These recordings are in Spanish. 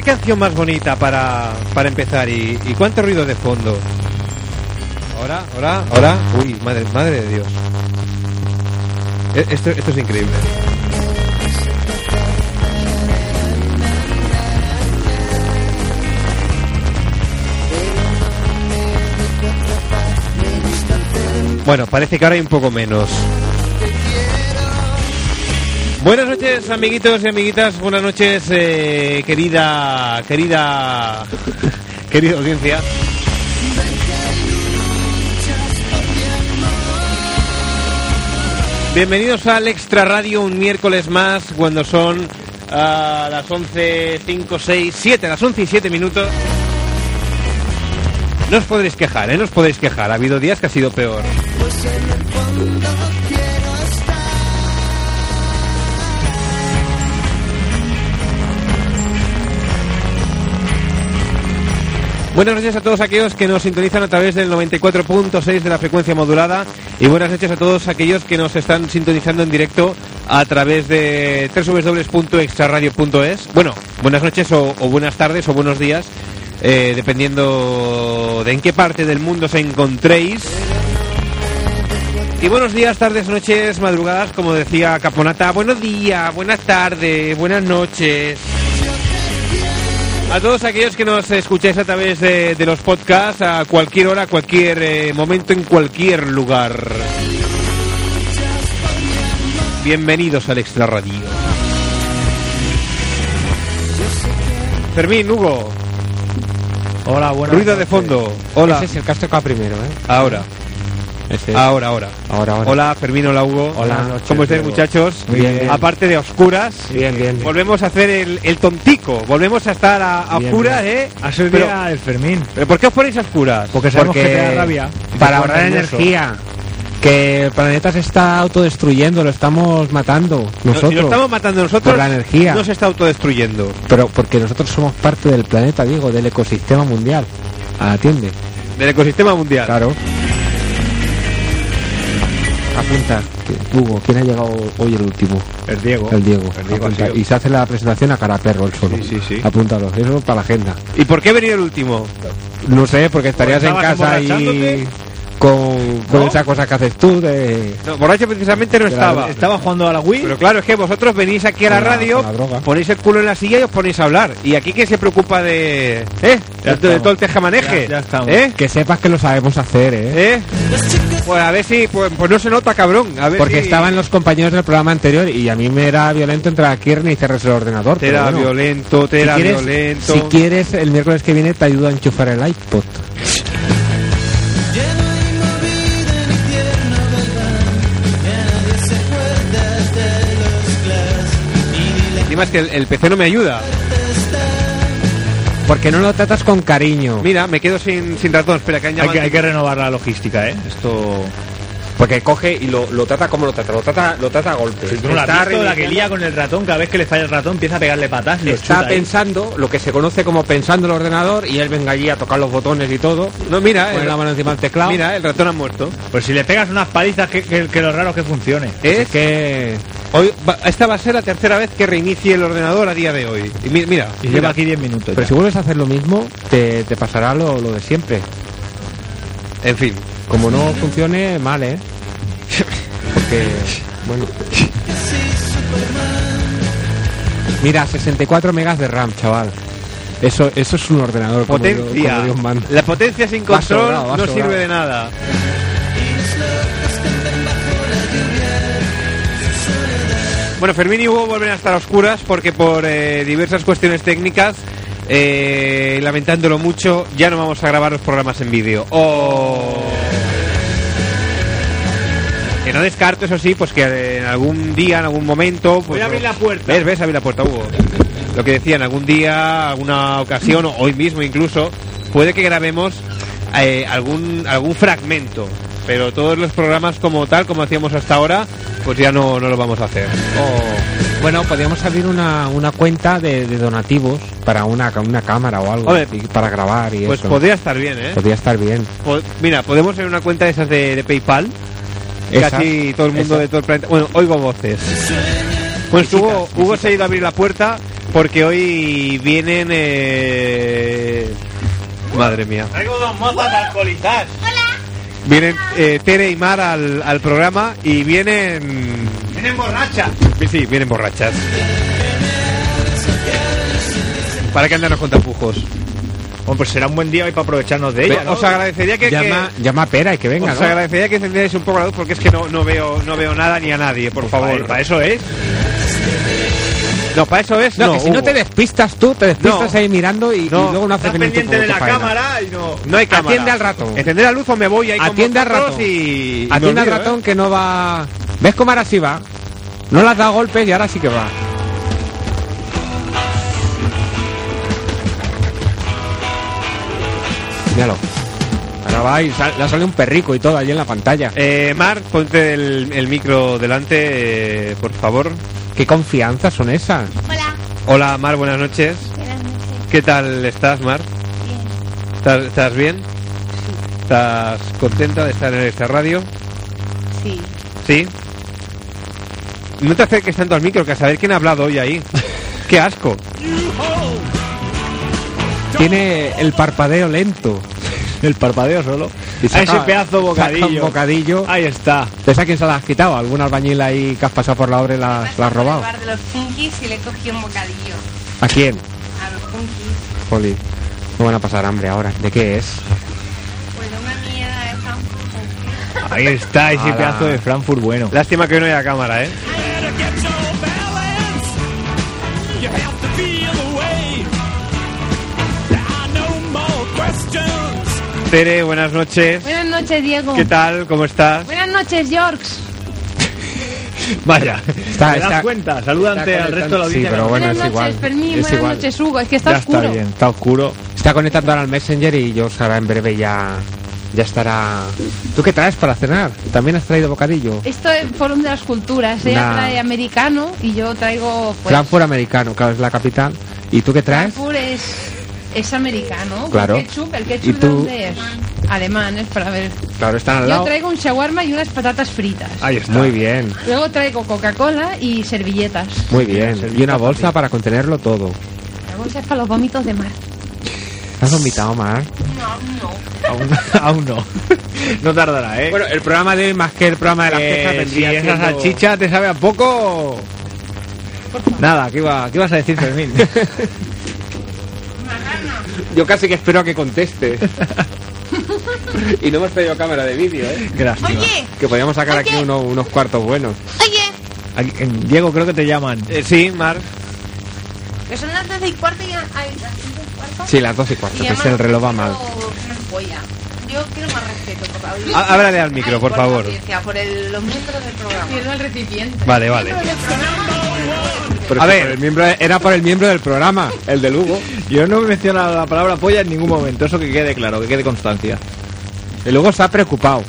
Qué canción más bonita para, para empezar y, y cuánto ruido de fondo. Ahora, ahora, ahora. Uy, madre, madre de Dios. E- Esto, esto es increíble. Bueno, parece que ahora hay un poco menos. Buenas noches, amiguitos y amiguitas. Buenas noches, eh, querida, querida, querida audiencia. Bienvenidos al Extra Radio, un miércoles más, cuando son ah, las 11, 5, 6, 7, las 11 y 7 minutos. No os podréis quejar, ¿eh? No os podéis quejar. Ha habido días que ha sido peor. Buenas noches a todos aquellos que nos sintonizan a través del 94.6 de la frecuencia modulada y buenas noches a todos aquellos que nos están sintonizando en directo a través de www.extraradio.es. Bueno, buenas noches o, buenas tardes o buenos días, eh, dependiendo de en qué parte del mundo os encontréis. Y buenos días, tardes, noches, madrugadas, como decía Caponata. Buenos días, buenas tardes, buenas noches. A todos aquellos que nos escucháis a través de, de los podcasts, a cualquier hora, a cualquier eh, momento, en cualquier lugar. Bienvenidos al Extra Radio. Fermín, Hugo, Hola, buenas ruido de fondo. Hola. Ese es el que has tocado primero, ¿eh? Ahora, Ahora, ahora. Ahora, ahora. Hola, Fermín, hola, Hugo. Hola. Noches, ¿Cómo estáis, Hugo. muchachos? Muy bien, bien. Aparte de oscuras, Bien, bien. bien. volvemos a hacer el, el tontico. Volvemos a estar a, a oscuras. ¿eh? El Pero- día del Fermín. ¿Pero por qué os ponéis a oscuras? Porque sabemos Porque que te da rabia. Para ahorrar energía. Que el planeta se está autodestruyendo, lo estamos matando nosotros. Si lo estamos matando nosotros, Por la energía. no se está autodestruyendo. Pero porque nosotros somos parte del planeta, digo, del ecosistema mundial. Atiende, Del ecosistema mundial. claro. Apunta, que- Hugo, ¿quién ha llegado hoy el último? El Diego. El Diego. El Diego. Y se hace la presentación a cara perro el solo. Sí, sí, sí. Apúntalo, eso para la agenda. ¿Y por qué venido el último? No sé, porque estarías en casa y. con, con ¿No? esa cosa que haces tú de... No, borracho precisamente no la- estaba. Estaba jugando a la Wii. Pero claro, es que vosotros venís aquí a la radio, la ponéis el culo en la silla y os ponéis a hablar. Y aquí quién se preocupa de... ¿Eh? De, de todo el tejamaneje. Ya- ya estamos. ¿Eh? Que sepas que lo sabemos hacer, ¿eh? ¿Eh? Pues a ver si... Pues, pues no se nota, cabrón. A ver Porque si- estaban los compañeros del programa anterior y a mí me era violento entrar aquí y cerrarse el ordenador. Te era bueno, violento, te si era quieres, violento. Si quieres, el miércoles que viene te ayudo a enchufar el iPod. Encima es que el, el PC no me ayuda. Porque no lo tratas con cariño. Mira, me quedo sin, sin ratón. Espera, que han hay, que, hay que renovar la logística, ¿eh? Esto. Porque coge y lo, lo trata como lo trata. Lo trata, lo trata a golpe. Si no Está visto, la que lía con el ratón, cada vez que le falla el ratón empieza a pegarle patas Está chuta ahí. pensando lo que se conoce como pensando el ordenador y él venga allí a tocar los botones y todo. No, mira, Pone el, la mano encima del teclado. mira, el ratón ha muerto. Pues si le pegas unas palizas, que, que, que lo raro es que funcione. Es Es que Hoy, va- esta va a ser la tercera vez que reinicie el ordenador a día de hoy. Y mi- mira, Y mira. lleva aquí 10 minutos. Pero ya. si vuelves a hacer lo mismo, te, te pasará lo, lo de siempre. en fin. Como no funcione, mal, ¿eh? Porque, bueno. Mira, 64 megas de RAM, chaval. Eso, eso es un ordenador. como Dios- Potencia. como Dios manda. La potencia sin control sobrado, no sobrado. sirve de nada. Bueno, Fermín y Hugo vuelven a estar a oscuras porque por eh, diversas cuestiones técnicas, eh, lamentándolo mucho, ya no vamos a grabar los programas en vídeo. Oh. Que no descarto, eso sí, pues que en algún día, en algún momento... Pues, Voy a abrir la puerta. ¿Ves? ¿Ves? Abrir la puerta, Hugo. Lo que decía, en algún día, alguna ocasión, o hoy mismo incluso, puede que grabemos eh, algún, algún fragmento. Pero todos los programas como tal, como hacíamos hasta ahora, pues ya no, no lo vamos a hacer. O, bueno, podríamos abrir una, una cuenta de, de donativos para una, una cámara o algo. Hombre, y para grabar y Pues eso. podría estar bien, ¿eh? Podría estar bien. Po- Mira, podemos hacer una cuenta de esas de, de PayPal. Esa, Casi todo el mundo esa. de todo el planeta. Bueno, oigo voces. Pues Hugo, Hugo se ha ido a abrir la puerta porque hoy vienen... eh, Madre mía. Traigo dos mozas alcoholizadas. Vienen eh, Tere y Mar al, al programa y vienen... Vienen borrachas. Sí, vienen borrachas. ¿Para qué andarnos con tapujos? Bueno, pues será un buen día hoy para aprovecharnos de ella, ¿no? Os agradecería que... Llama, llama a Pera y que que- venga, os ¿no? agradecería que encendierais un poco la luz porque es que no, no veo no veo nada ni a nadie, por favor. Para, para eso es. No, para eso es. No, No, que si no te despistas tú, te despistas No. ahí mirando y, luego no haces Estás pendiente de tu la faena. cámara y no... No hay cámara. Atiende al ratón. Encender la luz o me voy ahí con Atiende al vosotros ratón. y... Atiende al ratón ¿eh? que no va... ¿Ves cómo ahora sí va? No le has dado golpes y ahora sí que va. Míralo. Ahora va y sal- le ha salido un perrico y todo allí en la pantalla. Eh, Mar, ponte el, el micro delante, eh, por favor. ¿Qué confianza son esas? Hola. Hola, Mar, buenas noches. Buenas noches. ¿Qué tal estás, Mar? Bien. ¿Estás, estás bien? ¿Estás contenta de estar en esta radio? Sí. ¿Sí? No te acerques tanto al micro que a saber quién ha hablado hoy ahí. ¡Qué asco! Tiene el parpadeo lento. El parpadeo solo. Y a ese pedazo saca un bocadillo. bocadillo. Ahí está. ¿Ves a quién se la has quitado? ¿Algún albañil ahí que has pasado por la obra y la, la has robado? bar de los funkis y le cogí un bocadillo. ¿A quién? A los funkis. Jolly. No van a pasar hambre ahora. ¿De qué es? Pues una mierda de Frankfurt. Ahí está ese Ala. pedazo de Frankfurt bueno. Lástima que no haya cámara, ¿eh? Tere, buenas noches. Buenas noches, Diego. ¿Qué tal? ¿Cómo estás? Buenas noches, Georges. Vaya. Está- ¿Te das está- cuenta? Saluda ante está al resto de la audiencia. Sí, pero bueno, buenas es noches, igual. Fermín. es buenas igual. noches, Hugo. Es que está ya oscuro. está bien, está oscuro. Está conectando ahora al Messenger y yo ahora en breve ya, ya estará. ¿Tú qué traes para cenar? ¿También has traído bocadillo? Esto es Fórum de las Culturas. Ella Nah. trae americano y yo traigo. Pues, Frankfurt americano, claro, es la capital. ¿Y tú qué traes? Frankfurt es, es americano. Claro. ¿El ketchup? ¿El ¿Y ketchup tú? de dónde es? Alemán, es para ver. Claro, están al Yo lado. traigo un shawarma y unas patatas fritas. Ahí está. Muy bien, Luego traigo Coca-Cola y servilletas. muy bien. Y una bolsa para contenerlo todo. La bolsa es para los vómitos de mar. ¿Has vomitado, Mar? No, no. Aún, aún no. No tardará, ¿eh? Bueno, el programa de hoy, más que el programa de las Eh, quejas, si vendría esa siendo- salchicha te sabe a poco. Nada, ¿qué, iba, ¿qué ibas a decir, Fermín? Yo casi que espero a que conteste. y no hemos traído cámara de vídeo, ¿eh? Gracias. Oye, Que podríamos sacar aquí uno- unos cuartos buenos. oye, Aquí- en- Diego, creo que te llaman. Eh, sí, Mar. que son las 12 y cuarto y ay, las 5 y cuarto. Sí, las 12 y cuarto, Y que es el reloj va mal. Yo quiero más respeto por. Há- Háblale al micro, Ay, por favor. por el, los miembros del programa. Quiero el recipiente. Vale, vale. Pero A ver. por el miembro, era por el miembro del programa, el de Lugo. Yo no he mencionado la palabra polla en ningún momento. Eso que quede claro, que quede constancia. El Lugo está preocupado.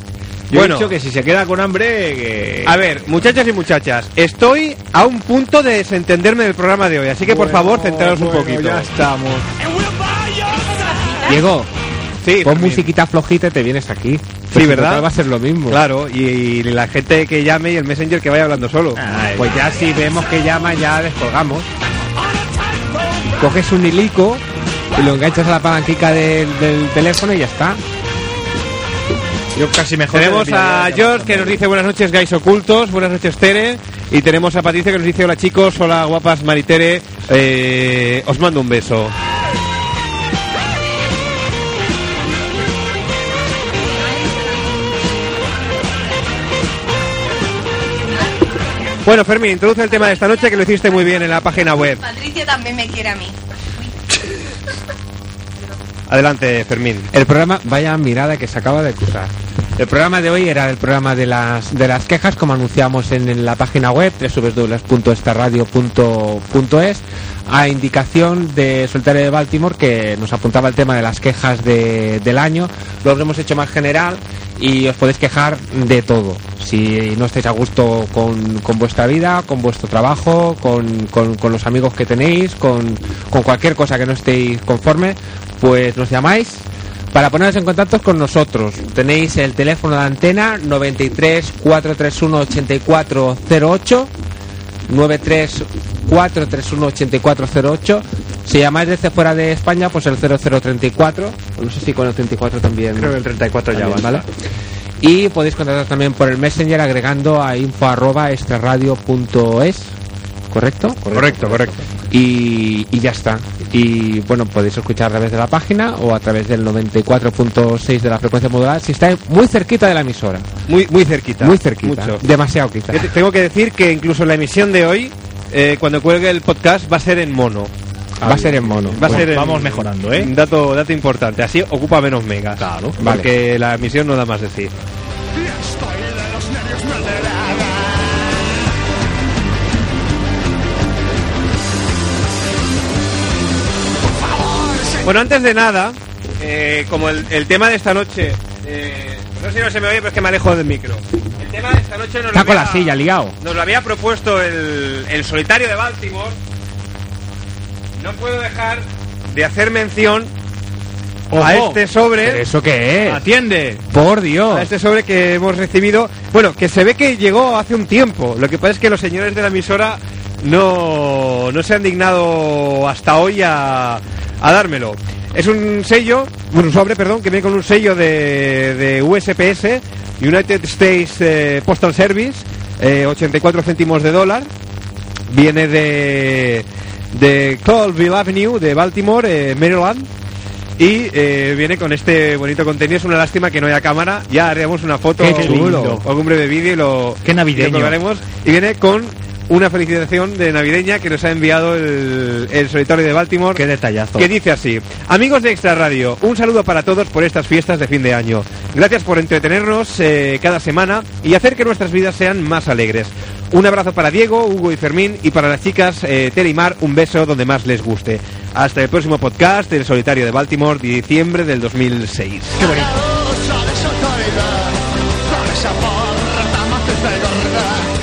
Yo Bueno. he dicho que si se queda con hambre, que... A ver, muchachos y muchachas, estoy a un punto de desentenderme del programa de hoy, así que por favor, centraros un poquito. Ya estamos. Diego, Sí, pon musiquita flojita y te vienes aquí. Pues ¿verdad? Va a ser lo mismo. Claro, y, y la gente que llame y el messenger que vaya hablando solo. Ay, Pues ya si vemos que llama, ya descolgamos. Coges un hilico y lo enganchas a la palanquica del, del teléfono y ya está. yo casi mejor... Tenemos a George que nos dice buenas noches, guys ocultos, buenas noches, Tere. Y tenemos a Patricia que nos dice hola chicos, hola guapas, Maritere, eh, os mando un beso. Bueno, Fermín, introduce el tema de esta noche que lo hiciste muy bien en la página web. Patricia también me quiere a mí. Adelante, Fermín. El programa, vaya mirada que se acaba de cruzar. El programa de hoy era el programa de las, de las quejas, como anunciamos en, en la página web, www.estarradio.es, a indicación de Soltario de Baltimore, que nos apuntaba el tema de las quejas de- del año. Lo hemos hecho más general y os podéis quejar de todo. Si no estáis a gusto con, con vuestra vida, con vuestro trabajo, con, con- con los amigos que tenéis, con, con cualquier cosa que no estéis conforme, pues nos llamáis para poneros en contacto con nosotros. Tenéis el teléfono de antena 93 431 8408 934318408. Si llamáis desde fuera de España, pues el 0034. No sé si con el 34 también. Creo que el 34 ya también, basta. ¿vale? Y podéis contactar también por el Messenger agregando a info arroba extraradio.es. ¿Correcto? Correcto, correcto. y, y ya está. Y bueno, podéis escuchar a través de la página o a través del 94.6 de la frecuencia modulada si estáis muy cerquita de la emisora. Muy, muy cerquita. Muy cerquita. Mucho. Demasiado quizás. Yo tengo que decir que incluso la emisión de hoy, eh, cuando cuelgue el podcast, va a ser en mono. Va a ser en mono. Va a ser en- vamos mejorando, ¿eh? Un dato, dato importante. Así ocupa menos megas. Claro. Porque la emisión no da más de sí. Bueno, antes de nada, eh, como el, el tema de esta noche, eh, no sé si no se me oye, pero es que me alejo del micro. El tema de esta noche nos lo Está con la había- silla liado. nos lo había propuesto el, el solitario de Baltimore. No puedo dejar de hacer mención a este sobre. ¿Pero eso qué es? Atiende. Por Dios. A este sobre que hemos recibido. Bueno, que se ve que llegó hace un tiempo. Lo que pasa es que los señores de la emisora no, no se han dignado hasta hoy a, a dármelo. Es un sello, un sobre, perdón, que viene con un sello de, de USPS, United States eh, Postal Service, eh, 84 céntimos de dólar. Viene de, de Colville Avenue, de Baltimore, eh, Maryland. Y eh, viene con este bonito contenido. Es una lástima que no haya cámara. Ya haremos una foto Qué chulo. o un breve vídeo y lo, Qué navideño. y lo colgaremos. Y viene con una felicitación de navideña que nos ha enviado el, el solitario de Baltimore. Qué detallazo. Que dice así: Amigos de Extra Radio, un saludo para todos por estas fiestas de fin de año. Gracias por entretenernos eh, cada semana y hacer que nuestras vidas sean más alegres. Un abrazo para Diego, Hugo y Fermín y para las chicas eh, Tere y Mar, un beso donde más les guste. Hasta el próximo podcast del Solitario de Baltimore, de diciembre del 2006. Qué bonito.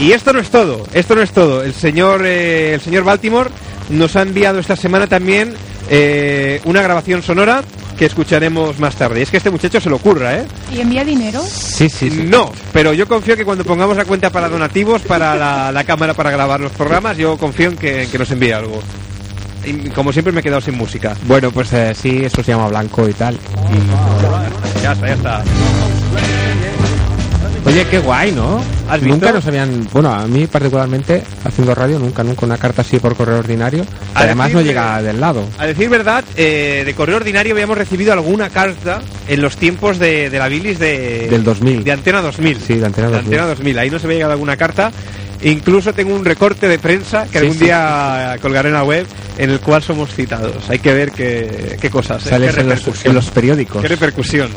Y esto no es todo, esto no es todo. El señor, eh, el señor Baltimore nos ha enviado esta semana también eh, una grabación sonora que escucharemos más tarde. Y es que este muchacho se lo ocurra, ¿eh? ¿Y envía dinero? Sí, sí, sí. No, pero yo confío que cuando pongamos la cuenta para donativos, para la, la cámara para grabar los programas, yo confío en que, en que nos envíe algo. Y como siempre me he quedado sin música. Bueno, pues eh, sí, eso se llama blanco y tal. Ya está, ya está. Oye, qué guay, ¿no? ¿Has visto? Nunca nos habían... Bueno, a mí particularmente, haciendo radio, nunca, nunca una carta así por correo ordinario. A Además decir no de- llega del lado. A decir verdad, eh, de correo ordinario habíamos recibido alguna carta en los tiempos de, de la bilis de... Del 2000. De Antena 2000. Sí, de Antena 2000. Antena 2000. Ahí nos había llegado alguna carta. Incluso tengo un recorte de prensa que Sí, algún sí, día colgaré en la web en el cual somos citados. Hay que ver qué, qué cosas, ¿eh? Sales qué en los, en los periódicos. Qué repercusión.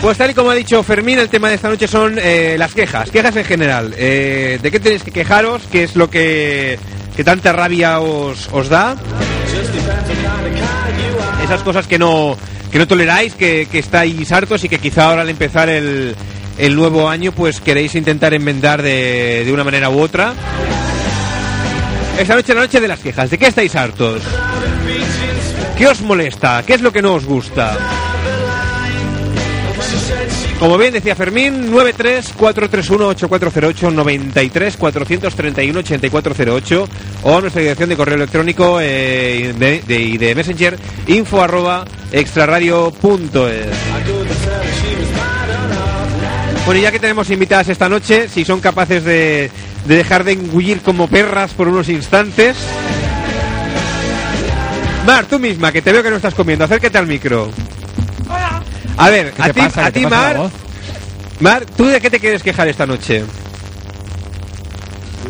Pues tal y como ha dicho Fermín, el tema de esta noche son eh, las quejas, quejas en general. Eh, ¿De qué tenéis que quejaros? ¿Qué es lo que, que tanta rabia os, da? Esas cosas que no, que no toleráis, que, que estáis hartos y que quizá ahora al empezar el, el nuevo año pues queréis intentar enmendar de, de una manera u otra. Esta noche es la noche de las quejas. ¿De qué estáis hartos? ¿Qué os molesta? ¿Qué es lo que no os gusta? Como bien decía Fermín, 93-431-8408, 93-431-8408 o nuestra dirección de correo electrónico eh, de, de- y de Messenger info arroba extraradio.es. Bueno, ya que tenemos invitadas esta noche, si son capaces de, de dejar de engullir como perras por unos instantes. Mar, tú misma, que te veo que no estás comiendo, acércate al micro. A ver, ¿Qué a ti, a ¿Qué te ti Mar? Mar, ¿tú de qué te quieres quejar esta noche?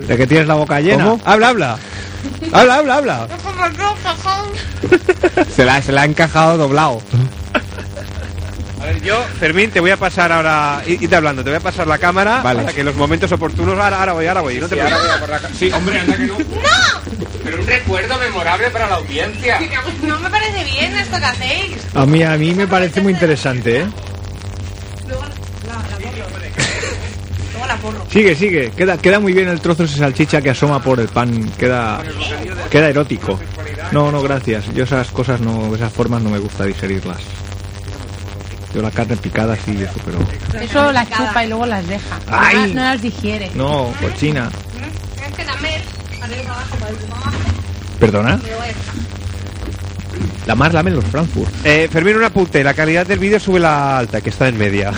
De que tienes la boca llena. ¿Cómo? Habla, habla. Habla, habla, habla. Se la, se la ha encajado doblado. A ver, yo, Fermín, te voy a pasar ahora, i- id hablando, te voy a pasar la cámara Vale. para que en los momentos oportunos, ahora, ahora voy, ahora voy, no te preocupes. Sí, hombre, anda que no. Pero un recuerdo memorable para la audiencia. No me parece bien esto que hacéis. A mí, a mí me parece muy interesante, ¿eh? Luego la, la porro. Luego la porro. Sigue, sigue. Queda, queda muy bien el trozo de salchicha que asoma por el pan. Queda, queda erótico. No, no, gracias. Yo esas cosas no, esas formas no me gusta digerirlas. Yo la carne picada sí, eso, pero... Eso las chupa y luego las deja. Ay. No, no las digiere. No, cochina. Es que la mer, arriba para abajo, para arriba para abajo, ¿Perdona? La mar lamen los Frankfurt. Eh, Fermín, un apunte. La calidad del vídeo sube la alta, que está en media.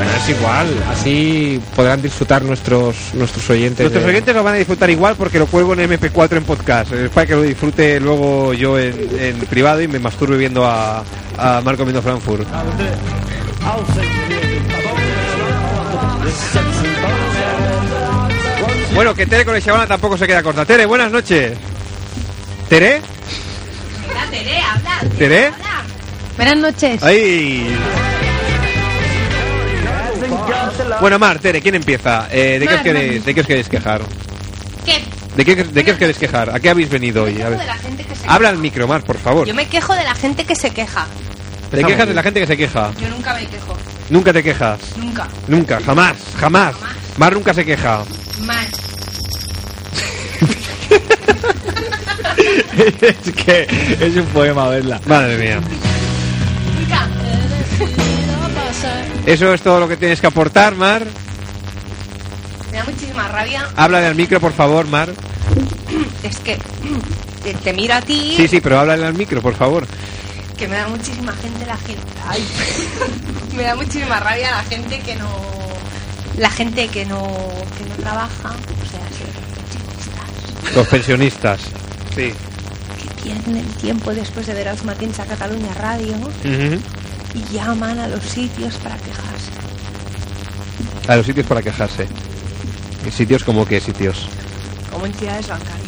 Bueno, es igual. Así podrán disfrutar nuestros nuestros oyentes. Nuestros de- oyentes lo van a disfrutar igual porque lo cuelgo en MP4 en podcast. Es para que lo disfrute luego yo en, en privado y me masturbe viendo a, a Marco Mindo Frankfurt. Bueno, que Tere con el Shabana tampoco se queda corta. Tere, buenas noches. ¿Tere? Mira, Tere, habla. ¿Tere? habla. Buenas noches. ¡Ay! Bueno, Mar, Tere, ¿quién empieza? Eh, ¿de, qué os Mar, queréis, Mar. ¿De qué os queréis quejar? ¿Qué? ¿De qué, de qué os queréis quejar? ¿A qué habéis venido hoy? A ver. Habla al micro, Mar, por favor. Yo me quejo de la gente que se queja. ¿Te quejas de la gente que se queja? Yo nunca me quejo. Nunca te quejas. Nunca. Nunca, jamás, jamás. Mar nunca se queja. Más. es que es un poema verla. Madre mía. Eso es todo lo que tienes que aportar, Mar. Me da muchísima rabia. Háblale al micro, por favor, Mar. Es que te, te miro a ti. Sí, sí, pero háblale al micro, por favor. Que me da muchísima gente la gente. Ay. me da muchísima rabia la gente que no. La gente que no. que no trabaja. O sea, sí, pensionistas, Los pensionistas. Sí. Que pierden el tiempo después de ver a los matins a Cataluña Radio. Y llaman a los sitios para quejarse. A los sitios para quejarse. ¿Y sitios como qué sitios? Como entidades bancarias.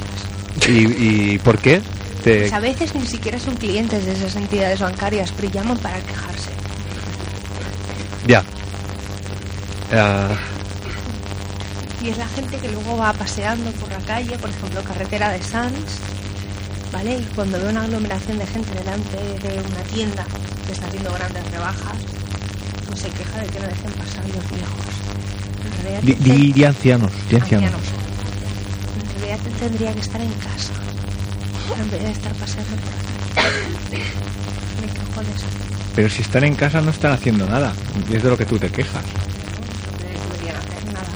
¿Y, y por qué? Te- Pues a veces ni siquiera son clientes de esas entidades bancarias, pero llaman para quejarse. Ya. Ah, Y es la gente que luego va paseando por la calle, por ejemplo, carretera de Sans, ¿vale? Y cuando ve una aglomeración de gente delante de una tienda que está haciendo grandes rebajas, pues se queja de que no dejen pasar los viejos. En realidad, di ancianos, di ancianos. ancianos. En realidad te tendría que estar en casa, en vez de estar paseando por aquí. Me quejo de eso. Pero si están en casa no están haciendo nada. Y es de lo que tú te quejas. No deberían hacer nada.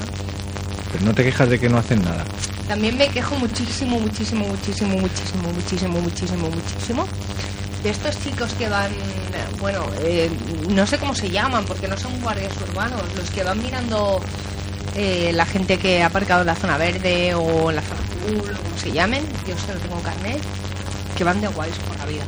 Pero no te quejas de que no hacen nada. También me quejo muchísimo, muchísimo, muchísimo, muchísimo, muchísimo, muchísimo, muchísimo de estos chicos que van, bueno, eh, no sé cómo se llaman porque no son guardias urbanos, los que van mirando eh, la gente que ha aparcado en la zona verde o en la zona azul o como se llamen, yo no tengo carnet, que van de guays por la vida.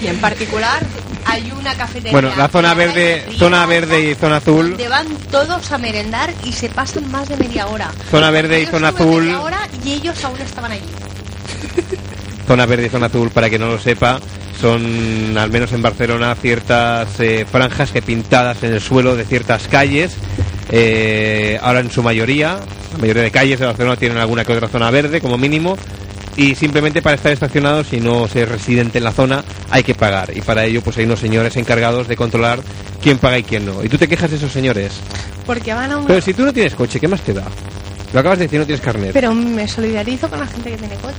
Y en particular hay una cafetería. bueno, la zona verde, Río zona verde y zona azul. donde van todos a merendar y se pasan más de media hora. Zona verde y zona azul. media hora y ellos aún estaban allí. Zona verde y zona azul, para que no lo sepa, son, al menos en Barcelona, ciertas eh, franjas que pintadas en el suelo de ciertas calles. Eh, ahora en su mayoría, la mayoría de calles de Barcelona tienen alguna que otra zona verde como mínimo. Y simplemente para estar estacionados y no ser residente en la zona hay que pagar. Y para ello pues hay unos señores encargados de controlar quién paga y quién no. Y tú te quejas de esos señores. Porque van a un... Pero si tú no tienes coche, ¿qué más te da? Lo acabas de decir, no tienes carnet. Pero me solidarizo con la gente que tiene coche.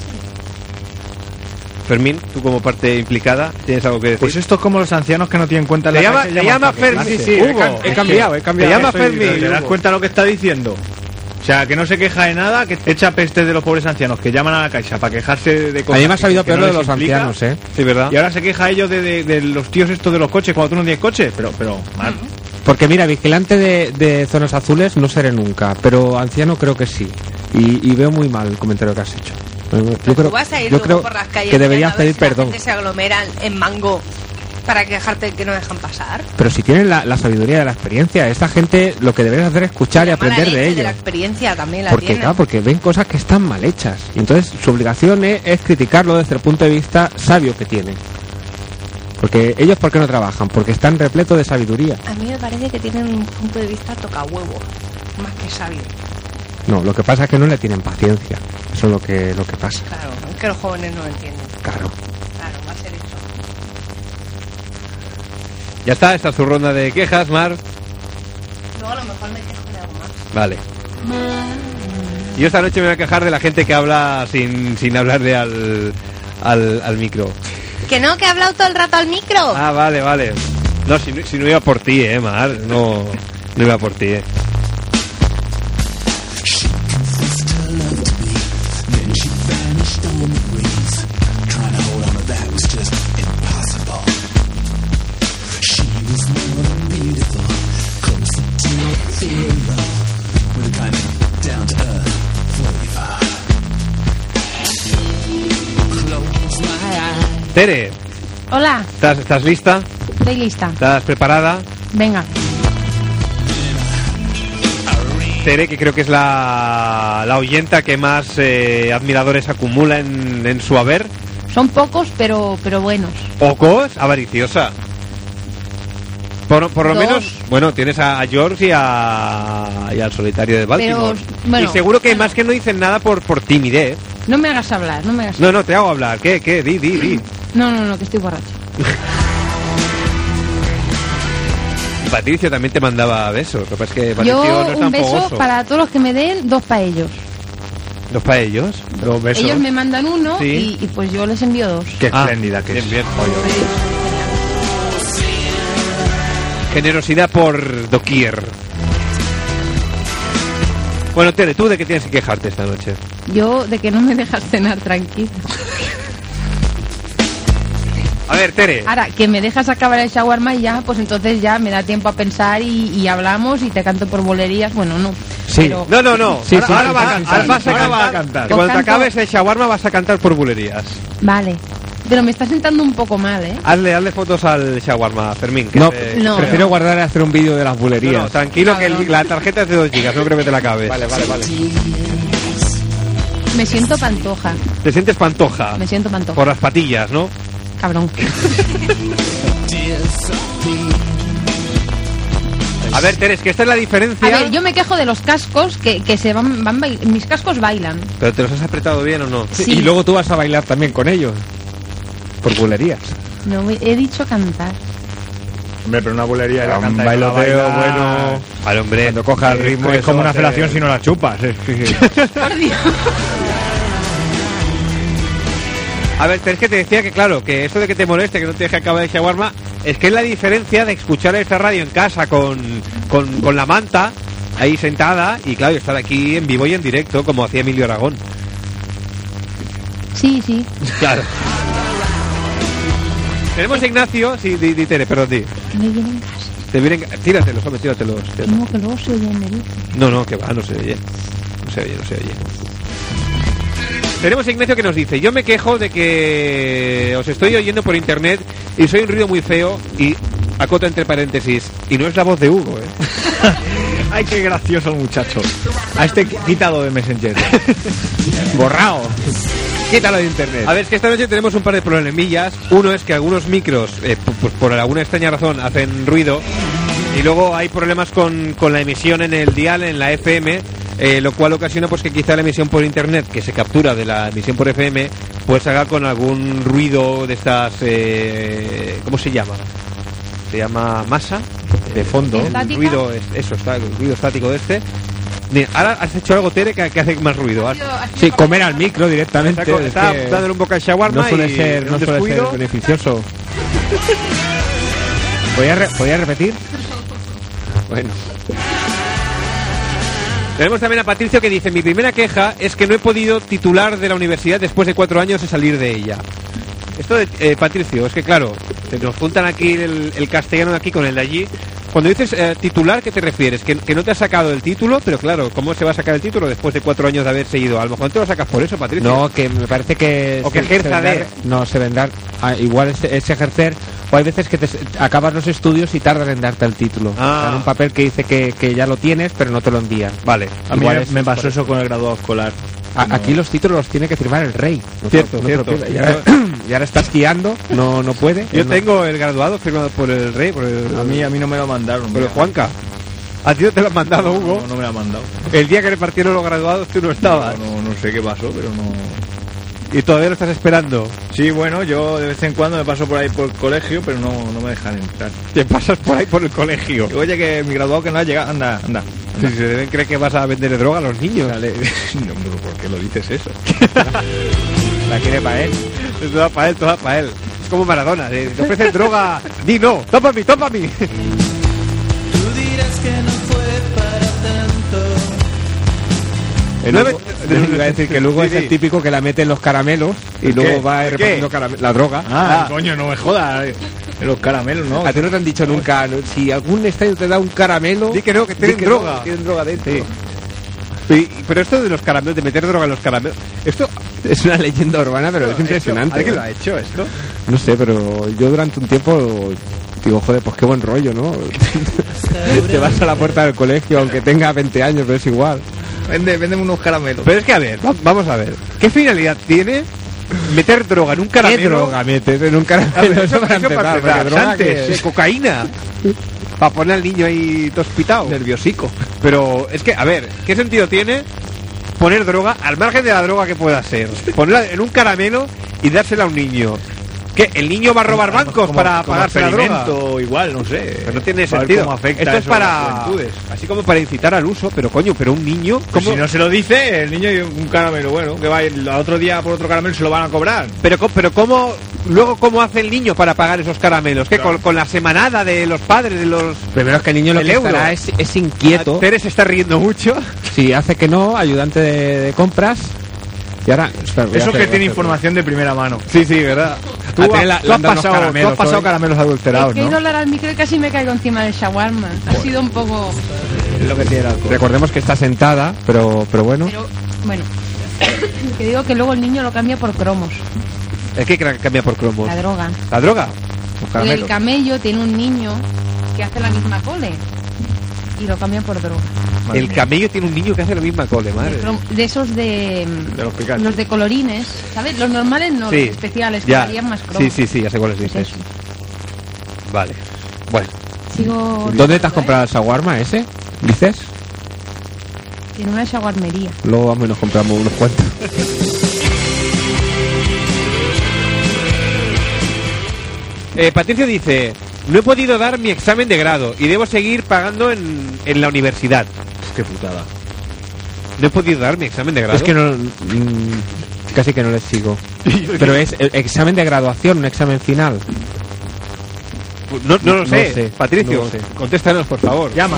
Fermín, tú como parte implicada, ¿tienes algo que decir? Pues esto es como los ancianos que no tienen cuenta en Te la llama- te llaman llama Fermín, sí, sí, he Hugo, he es cambiado, he cambiado. Te llama Fermín, ¿Te das cuenta lo que está diciendo? O sea, que no se queja de nada, que echa peste de los pobres ancianos que llaman a la caixa para quejarse de A cosas. mí me ha sabido que peor no de los implica. ancianos, ¿eh? Sí, ¿verdad? Y ahora se queja ellos de, de- de los tíos estos de los coches cuando tú no tienes coche. Pero, pero, mal. Porque mira, vigilante de, de zonas azules no seré nunca, pero anciano creo que sí. Y, y veo muy mal el comentario que has hecho. Yo creo, Tú vas a ir yo creo por las calles que deberías a pedir perdón. gente se aglomeran en mango para quejarte que no dejan pasar. Pero si tienes la, la sabiduría de la experiencia, esta gente lo que deberías hacer es escuchar y aprender de ellos. la experiencia también la Porque, tienen. claro, porque ven cosas que están mal hechas. Y entonces su obligación es, es criticarlo desde el punto de vista sabio que tienen. Porque ellos, ¿por qué no trabajan? Porque están repletos de sabiduría. A mí me parece que tienen un punto de vista toca huevo, más que sabio. No, lo que pasa es que no le tienen paciencia. Eso es lo que, lo que pasa. Claro, es que los jóvenes no lo entienden. Claro. Ya está, esta es tu ronda de quejas, Mar. Luego a lo mejor me quejo de algo más. Vale. Yo esta noche me voy a quejar de la gente que habla sin, sin hablarle al, al, al micro. Que no, que he hablado todo el rato al micro. Ah, vale, vale. No, si, no- si no iba por ti, eh, Mar. No, no iba por ti, eh. Tere, Hola, ¿estás, ¿estás lista? estoy lista. ¿Estás preparada? Venga. Tere, que creo que es la, la oyenta que más eh, admiradores acumula en, en su haber. Son pocos, pero, pero buenos. Pocos, avariciosa. Por, por lo Dos. menos, bueno, tienes a, a George y, a, y al solitario de Baltimore. bueno, y seguro que más que no dicen nada por, por timidez. No me hagas hablar, no me hagas No, no, te hago hablar. ¿Qué, qué? Di, di, di. No, no, no, que estoy borracho. Patricio también te mandaba besos. Lo que pasa es que Patricio Yo no es un tan beso fogoso. para todos los que me den, dos para ellos. ¿Los para ellos? Los besos. Ellos me mandan uno Sí. y, y pues yo les envío dos. Qué Ah, espléndida que bien, es. bien. Generosidad por doquier. Bueno, Tere, ¿tú de qué tienes que quejarte esta noche? Yo de que no me dejas cenar tranquila. A ver, Tere. Ahora, que me dejas acabar el shawarma y ya, pues entonces ya me da tiempo a pensar y, y hablamos y te canto por bolerías. Bueno, no. Sí. Pero- No, no, no. Sí, ahora, sí, ahora sí, va a cantar. vas a va a cantar. Cuando te Canto. acabes el shawarma vas a cantar por bulerías. Vale. Pero me está sentando un poco mal, ¿eh? Hazle, hazle fotos al shawarma, Fermín. Que No, se- No. prefiero guardar y hacer un vídeo de las bulerías. no, tranquilo que el- la tarjeta es de 2 gigas, no creo que te la acabes. vale, vale, vale. Me siento pantoja. Te sientes pantoja. Me siento pantoja. Por las patillas, ¿no? Cabrón. A ver, Teres, que esta es la diferencia. A ver, yo me quejo de los cascos que, que se van, van bail- mis cascos bailan. ¿Pero te los has apretado bien o no? Sí. Y luego tú vas a bailar también con ellos. Por bulerías. No he dicho cantar. Hombre, pero una bulería Era la un bailoteo baila. bueno. Al hombre. Cuando coja el ritmo. es como una felación si no la chupas. Por Dios. A ver, Teres, que te decía que, claro, que esto de que te moleste, que no te deje acabar el shawarma, es que es la diferencia de escuchar esta radio en casa con, con, con la manta ahí sentada y, claro, estar aquí en vivo y en directo, como hacía Emilio Aragón. Sí, sí. Claro. Tenemos a Ignacio, sí, di, di, Tere, perdón, di. Que me vienen gases. Te vienen, tíratelos, hombre, tíratelos. Que no, que luego se oyen, me dice. No, no, que va, no se oye. No se oye, no se oye. Tenemos a Ignacio que nos dice, yo me quejo de que os estoy oyendo por internet y soy un ruido muy feo y acota entre paréntesis, y no es la voz de Hugo, ¿eh? Ay, qué gracioso el muchacho. A este qui- quitado de Messenger. Borrado. Quítalo de internet. A ver, es que esta noche tenemos un par de problemillas. Uno es que algunos micros, eh, pu- pues por alguna extraña razón, hacen ruido. Y luego hay problemas con, con la emisión en el dial, en la FM, eh, lo cual ocasiona pues que quizá la emisión por internet, que se captura de la emisión por FM, pues haga con algún ruido de estas... Eh, ¿Cómo se llama? Se llama masa. De fondo. Ruido, es- eso, está, el ruido estático de este. Mira, ahora has hecho algo, Tere, que, que hace más ruido. Has- Sí, comer al micro directamente. está, es está que dándole un boca al shawarma no suele ser, no suele ser beneficioso. ¿Podría, re- podría repetir? Bueno. Tenemos también a Patricio que dice, mi primera queja es que no he podido titular de la universidad después de cuatro años de salir de ella. Esto de, eh, Patricio, es que claro, te- nos juntan aquí el, el castellano de aquí con el de allí. Cuando dices eh, titular, ¿qué te refieres? Que, que no te has sacado el título, pero claro, ¿cómo se va a sacar el título después de cuatro años de haberse ido? A lo mejor te lo sacas por eso, Patricio. No, que me parece que... O que se- ejerza se vendrá- de- No, se vendrá... ah, igual es, es ejercer... O hay veces que te, acabas los estudios y tardan en darte el título. Ah. Un papel que dice que, que ya lo tienes, pero no te lo envían. Vale. A mí Igual me- es- me pasó eso con el graduado escolar. A- Aquí los títulos los tiene que firmar el rey. No Cierto, no cierto. Y ahora, y ahora estás guiando, no, no puede. Yo No. tengo el graduado firmado por el rey, por el, A mí, a mí no me lo mandaron. mira. Juanca. A ti no te lo han mandado, Hugo. No, no me lo han mandado. El día que repartieron los graduados tú no estabas. No, no sé qué pasó, pero no. Y todavía lo estás esperando. Sí, bueno, yo de vez en cuando me paso por ahí por el colegio, pero no, no me dejan entrar. Te pasas por ahí por el colegio. Digo, Oye, que mi graduado que no ha llegado, anda, anda. Si se deben creer que vas a vender droga a los niños. Dale. No, pero ¿por qué lo dices eso? La quiere para él. Es toda para él, toda para él. como Maradona. Te ofrecen droga, di no, toma a El Nueve- Hugo- iba a decir que luego Sí, es el sí. típico que la mete en los caramelos y luego qué? va ¿El repartiendo la droga. Ah, Ah. coño, no me jodas. eh, Los caramelos, ¿no? A ti no te han dicho nunca, ¿no? si algún estadio te da un caramelo... Di que no, que tienen no, droga. tienen droga dentro. Y- pero esto de los caramelos, de meter droga en los caramelos, esto Es una leyenda urbana, pero es impresionante. ¿Alguien lo ha hecho esto? No sé, pero yo durante un tiempo digo, joder, pues qué buen rollo, ¿no? Te vas a la puerta del colegio, aunque tenga 20 años, pero es igual. Vende, véndeme unos caramelos. Pero es que a ver, va- vamos a ver. ¿Qué finalidad tiene meter droga en un caramelo? ¿Qué droga metes en un A caramelo? ver, Eso para empezar, porque droga antes, que- eh, cocaína. Para poner al niño ahí tospitado. Nerviosico. Pero es que, a ver, ¿qué sentido tiene poner droga, al margen de la droga que pueda ser, ponerla en un caramelo y dársela a un niño? ¿Qué? ¿El niño va a robar bancos Como- para como pagarse la droga? experimento, igual, no sé. Pero no tiene sentido. cómo afecta Esto es para. juventudes. Así como para incitar al uso, pero coño, pero un niño. Pues ¿cómo- si no se lo dice, el niño y un caramelo, bueno, que va a ir al otro día por otro caramelo se lo van a cobrar. Pero, co- pero ¿cómo, luego cómo hace el niño para pagar esos caramelos? ¿Qué? Con, con la semanada de los padres, de los... Primero es que el niño lo El que estará es, es inquieto. Tere se está riendo mucho. Si hace que no, ayudante de, de compras. Y ahora... espera, a Eso hacer- que a tiene información de primera mano. Sí, sí, ¿verdad? Tú, A la- tú has dado unos pasado, tú caramelos has pasado caramelos adulterados, Es que he ido a ¿no? hablar al micro y casi me caigo encima del shawarma. Ha sido un poco... Es lo que tiene. Recordemos que está sentada, pero, pero bueno. Pero, bueno. Que digo que luego el niño lo cambia por cromos, Es que cambia por cromos. la droga. ¿La droga? Y el camello tiene un niño que hace la misma cole y lo cambia por droga. El camello tiene un niño que hace la misma cole, madre. De, esos de, De los los de colorines, ¿sabes? Los normales no, Sí, los especiales, que Ya. varían más cromos. Sí, sí, sí, ya sé cuáles Pues dices. Vale. Bueno, Sigo ¿Dónde te has ¿eh? comprado el shawarma ese? ¿Dices? En una shawarmería. Luego vamos y nos compramos unos cuantos. eh, Patricio dice, no he podido dar mi examen de grado y debo seguir pagando en, en la universidad. Qué putada. No he podido dar mi examen de grado. Es que no... mm, casi que no les sigo. Pero es el examen de graduación, un examen final. No, no lo no sé. Patricio, no lo sé. contéstanos, por favor. Llama.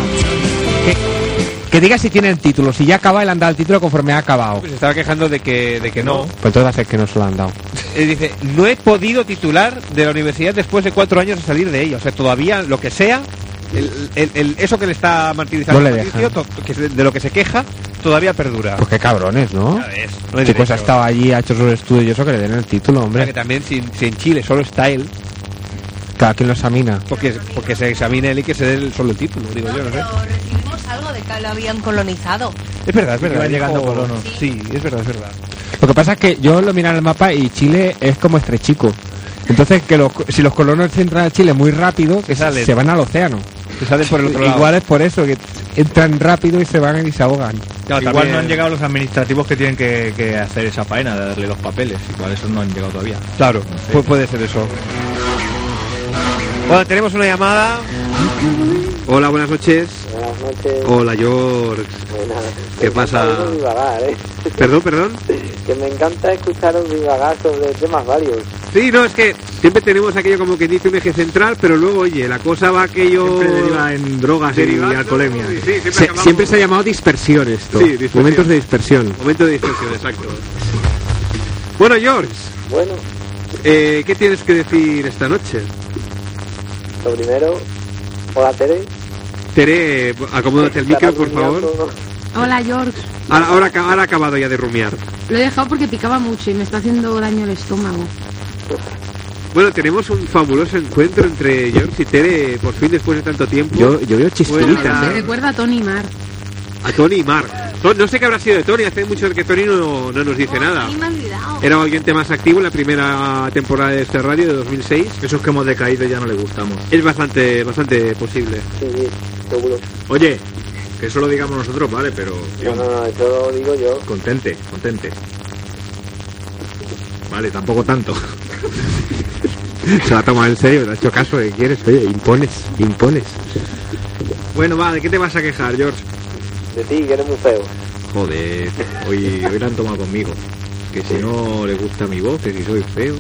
Que diga si tiene el título. Si ya acaba, le han dado el título conforme ha acabado. Pues estaba quejando de que, de que no. Pues a ser que no se lo han dado. Eh, dice, no he podido titular de la universidad después de cuatro años de salir de ella. O sea, todavía lo que sea, el, el- el- eso que le está martirizando No le Patricio, to- que de lo que se queja, todavía perdura. Pues qué cabrones, ¿no? Ya ves, no hay Chicos, ha derecho. estado allí, ha hecho sus estudios y eso, que le den el título, O sea, que hombre. también si, si en Chile solo está él, Cada quien lo examina. porque, porque se examine él y que se dé el- solo el título, digo yo, no sé. Algo de que lo habían colonizado. Es verdad, es verdad. llegando dijo- colonos. Sí, es verdad, es verdad. Lo que pasa es que yo lo miro en el mapa y Chile es como estrechico. Entonces, que los, si los colonos entran a Chile muy rápido, que Salen. se van al océano. Que salen por el otro lado. Igual es por eso, que entran rápido y se van y se ahogan. Claro, Igual también- no han llegado los administrativos que tienen que, que hacer esa faena de darle los papeles. Igual esos no han llegado todavía. Claro, pu- puede ser eso. Bueno, tenemos una llamada. Hola, buenas noches. Buenas noches. Hola, George. Buenas. ¿Qué Me pasa? divagar, ¿eh? Perdón, perdón. Que me encanta escucharos divagar sobre temas varios. Sí, no, es que siempre tenemos aquello como que dice un eje central, pero luego, oye, la cosa va aquello... Siempre deriva en drogas y alcoholemia. sí, sí, siempre Se- acabamos- siempre se ha llamado dispersión esto. Sí, dispersión. Momentos de dispersión. Momento de dispersión, exacto. Bueno, George, Bueno, eh, ¿qué tienes que decir esta noche? lo primero, hola Tere. Tere, acomódate el micro, por favor. Hola, George. Ahora, ahora, ahora ha acabado ya de rumiar. Lo he dejado porque picaba mucho y me está haciendo daño el estómago. Bueno, tenemos un fabuloso encuentro entre George y Tere, por fin después de tanto tiempo. Yo, yo veo chispiritas, Bueno, Me ¿eh? recuerda a Tony Mar. A Tony y Mark. To- No sé qué habrá sido de Tony, hace mucho que Tony no, no nos dice nada. me ha olvidado. Era oyente más activo en la primera temporada de este radio de 2006. Esos que hemos decaído ya no le gustamos. Es bastante, bastante posible. Sí, sí, seguro. Oye, que eso lo digamos nosotros, vale, pero. No, no, no, eso lo digo yo. Contente, contente. Vale, tampoco tanto. Se la toma en serio, te ha hecho caso que quieres. Oye, impones, impones. Bueno, va, ¿de qué te vas a quejar, George? De ti, que eres muy feo. Joder, hoy, hoy la han tomado conmigo. Que si no le gusta mi voz, que si soy feo.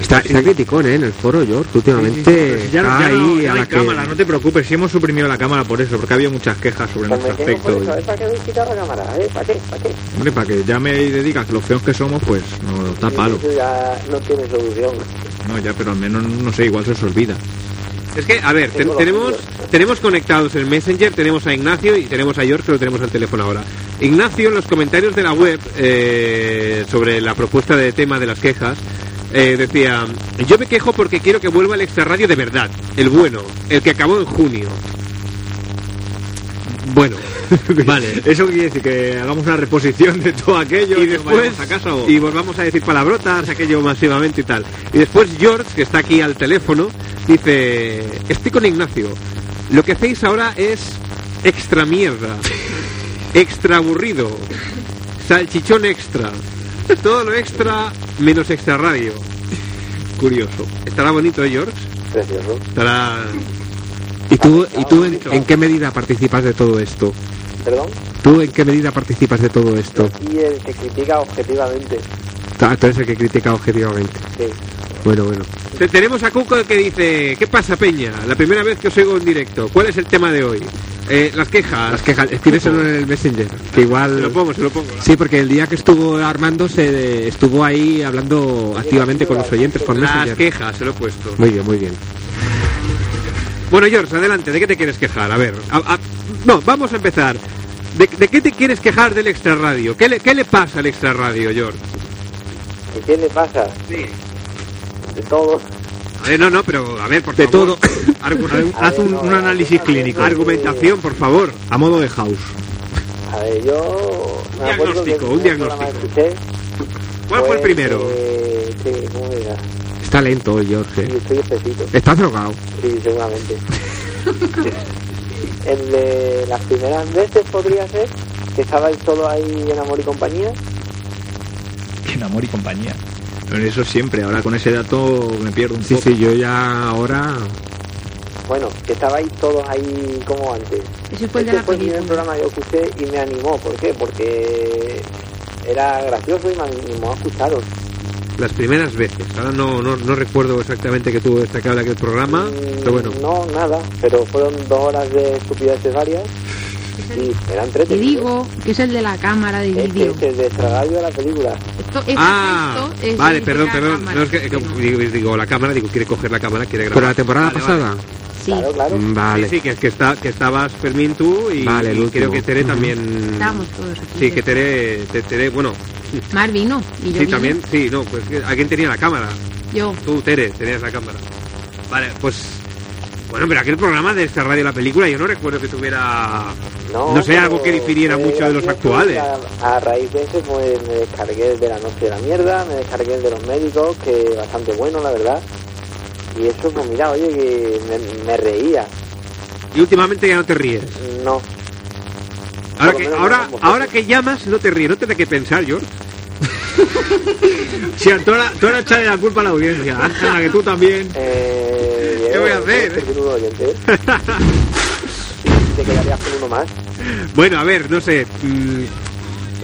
Está, está criticón, ¿eh? En el foro, George, últimamente ya, no- está ya no, ahí ya a no la hay que... cámara, no te preocupes, si hemos suprimido la cámara por eso, porque había muchas quejas sobre Pues nuestro me aspecto. eso, y-. ¿Para qué quitado la cámara? ¿Eh? ¿Para qué? ¿Para qué? Hombre, para que llame y dedica que los feos que somos, pues nos da palo. Eso ya no tiene solución. No, ya, pero al menos, no sé, igual se os olvida. Es que, a ver, tenemos, tenemos conectados el Messenger, tenemos a Ignacio y tenemos a George, que lo tenemos al teléfono ahora. Ignacio, en los comentarios de la web eh, sobre la propuesta de tema de las quejas, eh, decía, yo me quejo porque quiero que vuelva el extra radio de verdad, el bueno, el que acabó en junio. Bueno, vale. Eso quiere decir que hagamos una reposición de todo aquello y después a casa o... y volvamos a decir palabrotas, aquello masivamente y tal. Y después George, que está aquí al teléfono, dice, estoy con Ignacio. Lo que hacéis ahora es extra mierda, extra aburrido, salchichón extra, todo lo extra menos extra radio. Curioso. Estará bonito, ¿eh, George? Precioso. Estará... ¿Y tú, y tú en, en qué medida participas de todo esto? ¿Perdón? ¿Tú en qué medida participas de todo esto? Y el que critica objetivamente. Ah, tú eres el que critica objetivamente. Sí. Bueno, bueno. Te- Tenemos a Cuco que dice, ¿qué pasa Peña? La primera vez que os oigo en directo. ¿Cuál es el tema de hoy? Eh, las quejas. Las quejas, escríbeselo en el Messenger, que igual... Se lo pongo, se lo pongo. Sí, porque el día que estuvo Armando se estuvo ahí hablando activamente con los oyentes por Las Messenger. quejas, se lo he puesto. Muy bien, muy bien. Bueno, George, adelante, ¿de qué te quieres quejar? A ver, a- a- no, vamos a empezar. ¿De, de qué te quieres quejar del extra radio? ¿Qué le, qué le pasa al extra radio, George? ¿Y qué le pasa? Sí. De todo. Ver, no, no, pero a ver, por De favor. todo. Argu- Haz un, análisis clínico. Argumentación, por favor. A modo de house. A ver, yo... me que Diagnóstico, un diagnóstico. que ¿Cuál fue el primero? eh, sí, ¿cómo era? Está lento hoy, Jorge. Sí, estoy espesito. Está drogado. Sí, seguramente. el de las primeras veces podría ser que estabais solo ahí en amor y compañía. En amor y compañía. Pero eso siempre, ahora con ese dato me pierdo un Sí, poco. sí, yo ya ahora... Bueno, que estabais todos ahí como antes. Ese fue el de Este la fue el primer programa que yo escuché y me animó. ¿Por qué? Porque era gracioso y me animó a escucharos. Las primeras veces. Ahora no, no, no recuerdo exactamente que tuvo destacable aquel programa, Mm, pero bueno. No, nada, pero fueron dos horas de estupideces varias y era Te digo que es el de la cámara de Este vídeo. es el de la película. Esto, este Ah, es vale, perdón, perdón. cámara. No, es que, que- digo, digo, la cámara, digo, quiere coger la cámara, quiere grabar. Pero la temporada Vale, pasada... Sí, Claro, claro. Mm, Vale. Vale. Sí, sí, que, que, está, que estabas Fermín tú y, Vale, y creo que Tere también. estábamos todos aquí. Sí, que Tere, te- Tere, bueno, Mar vino. Y yo sí, vine. también, sí, no, pues alguien tenía la cámara. Yo. Tú, Tere, tenías la cámara. Vale, pues. Bueno, pero aquel programa de esta radio, la película, yo no recuerdo que tuviera. No, No sé, algo que difiriera mucho de los actuales. A, a raíz de ese, pues me descargué el de la noche de la mierda, me descargué el de los médicos, que bastante bueno, la verdad. Y eso, pues mira, oye, que me, me reía. Y últimamente ya no te ríes. No, Ahora que, ahora, ahora que llamas, no te ríes, no te da que pensar, George. Si tú ahora echarle la culpa a la audiencia, que tú también. eh, ¿Qué voy a eh, hacer? menudo oyente. Te quedarías con uno más. Bueno, a ver, no sé. mm,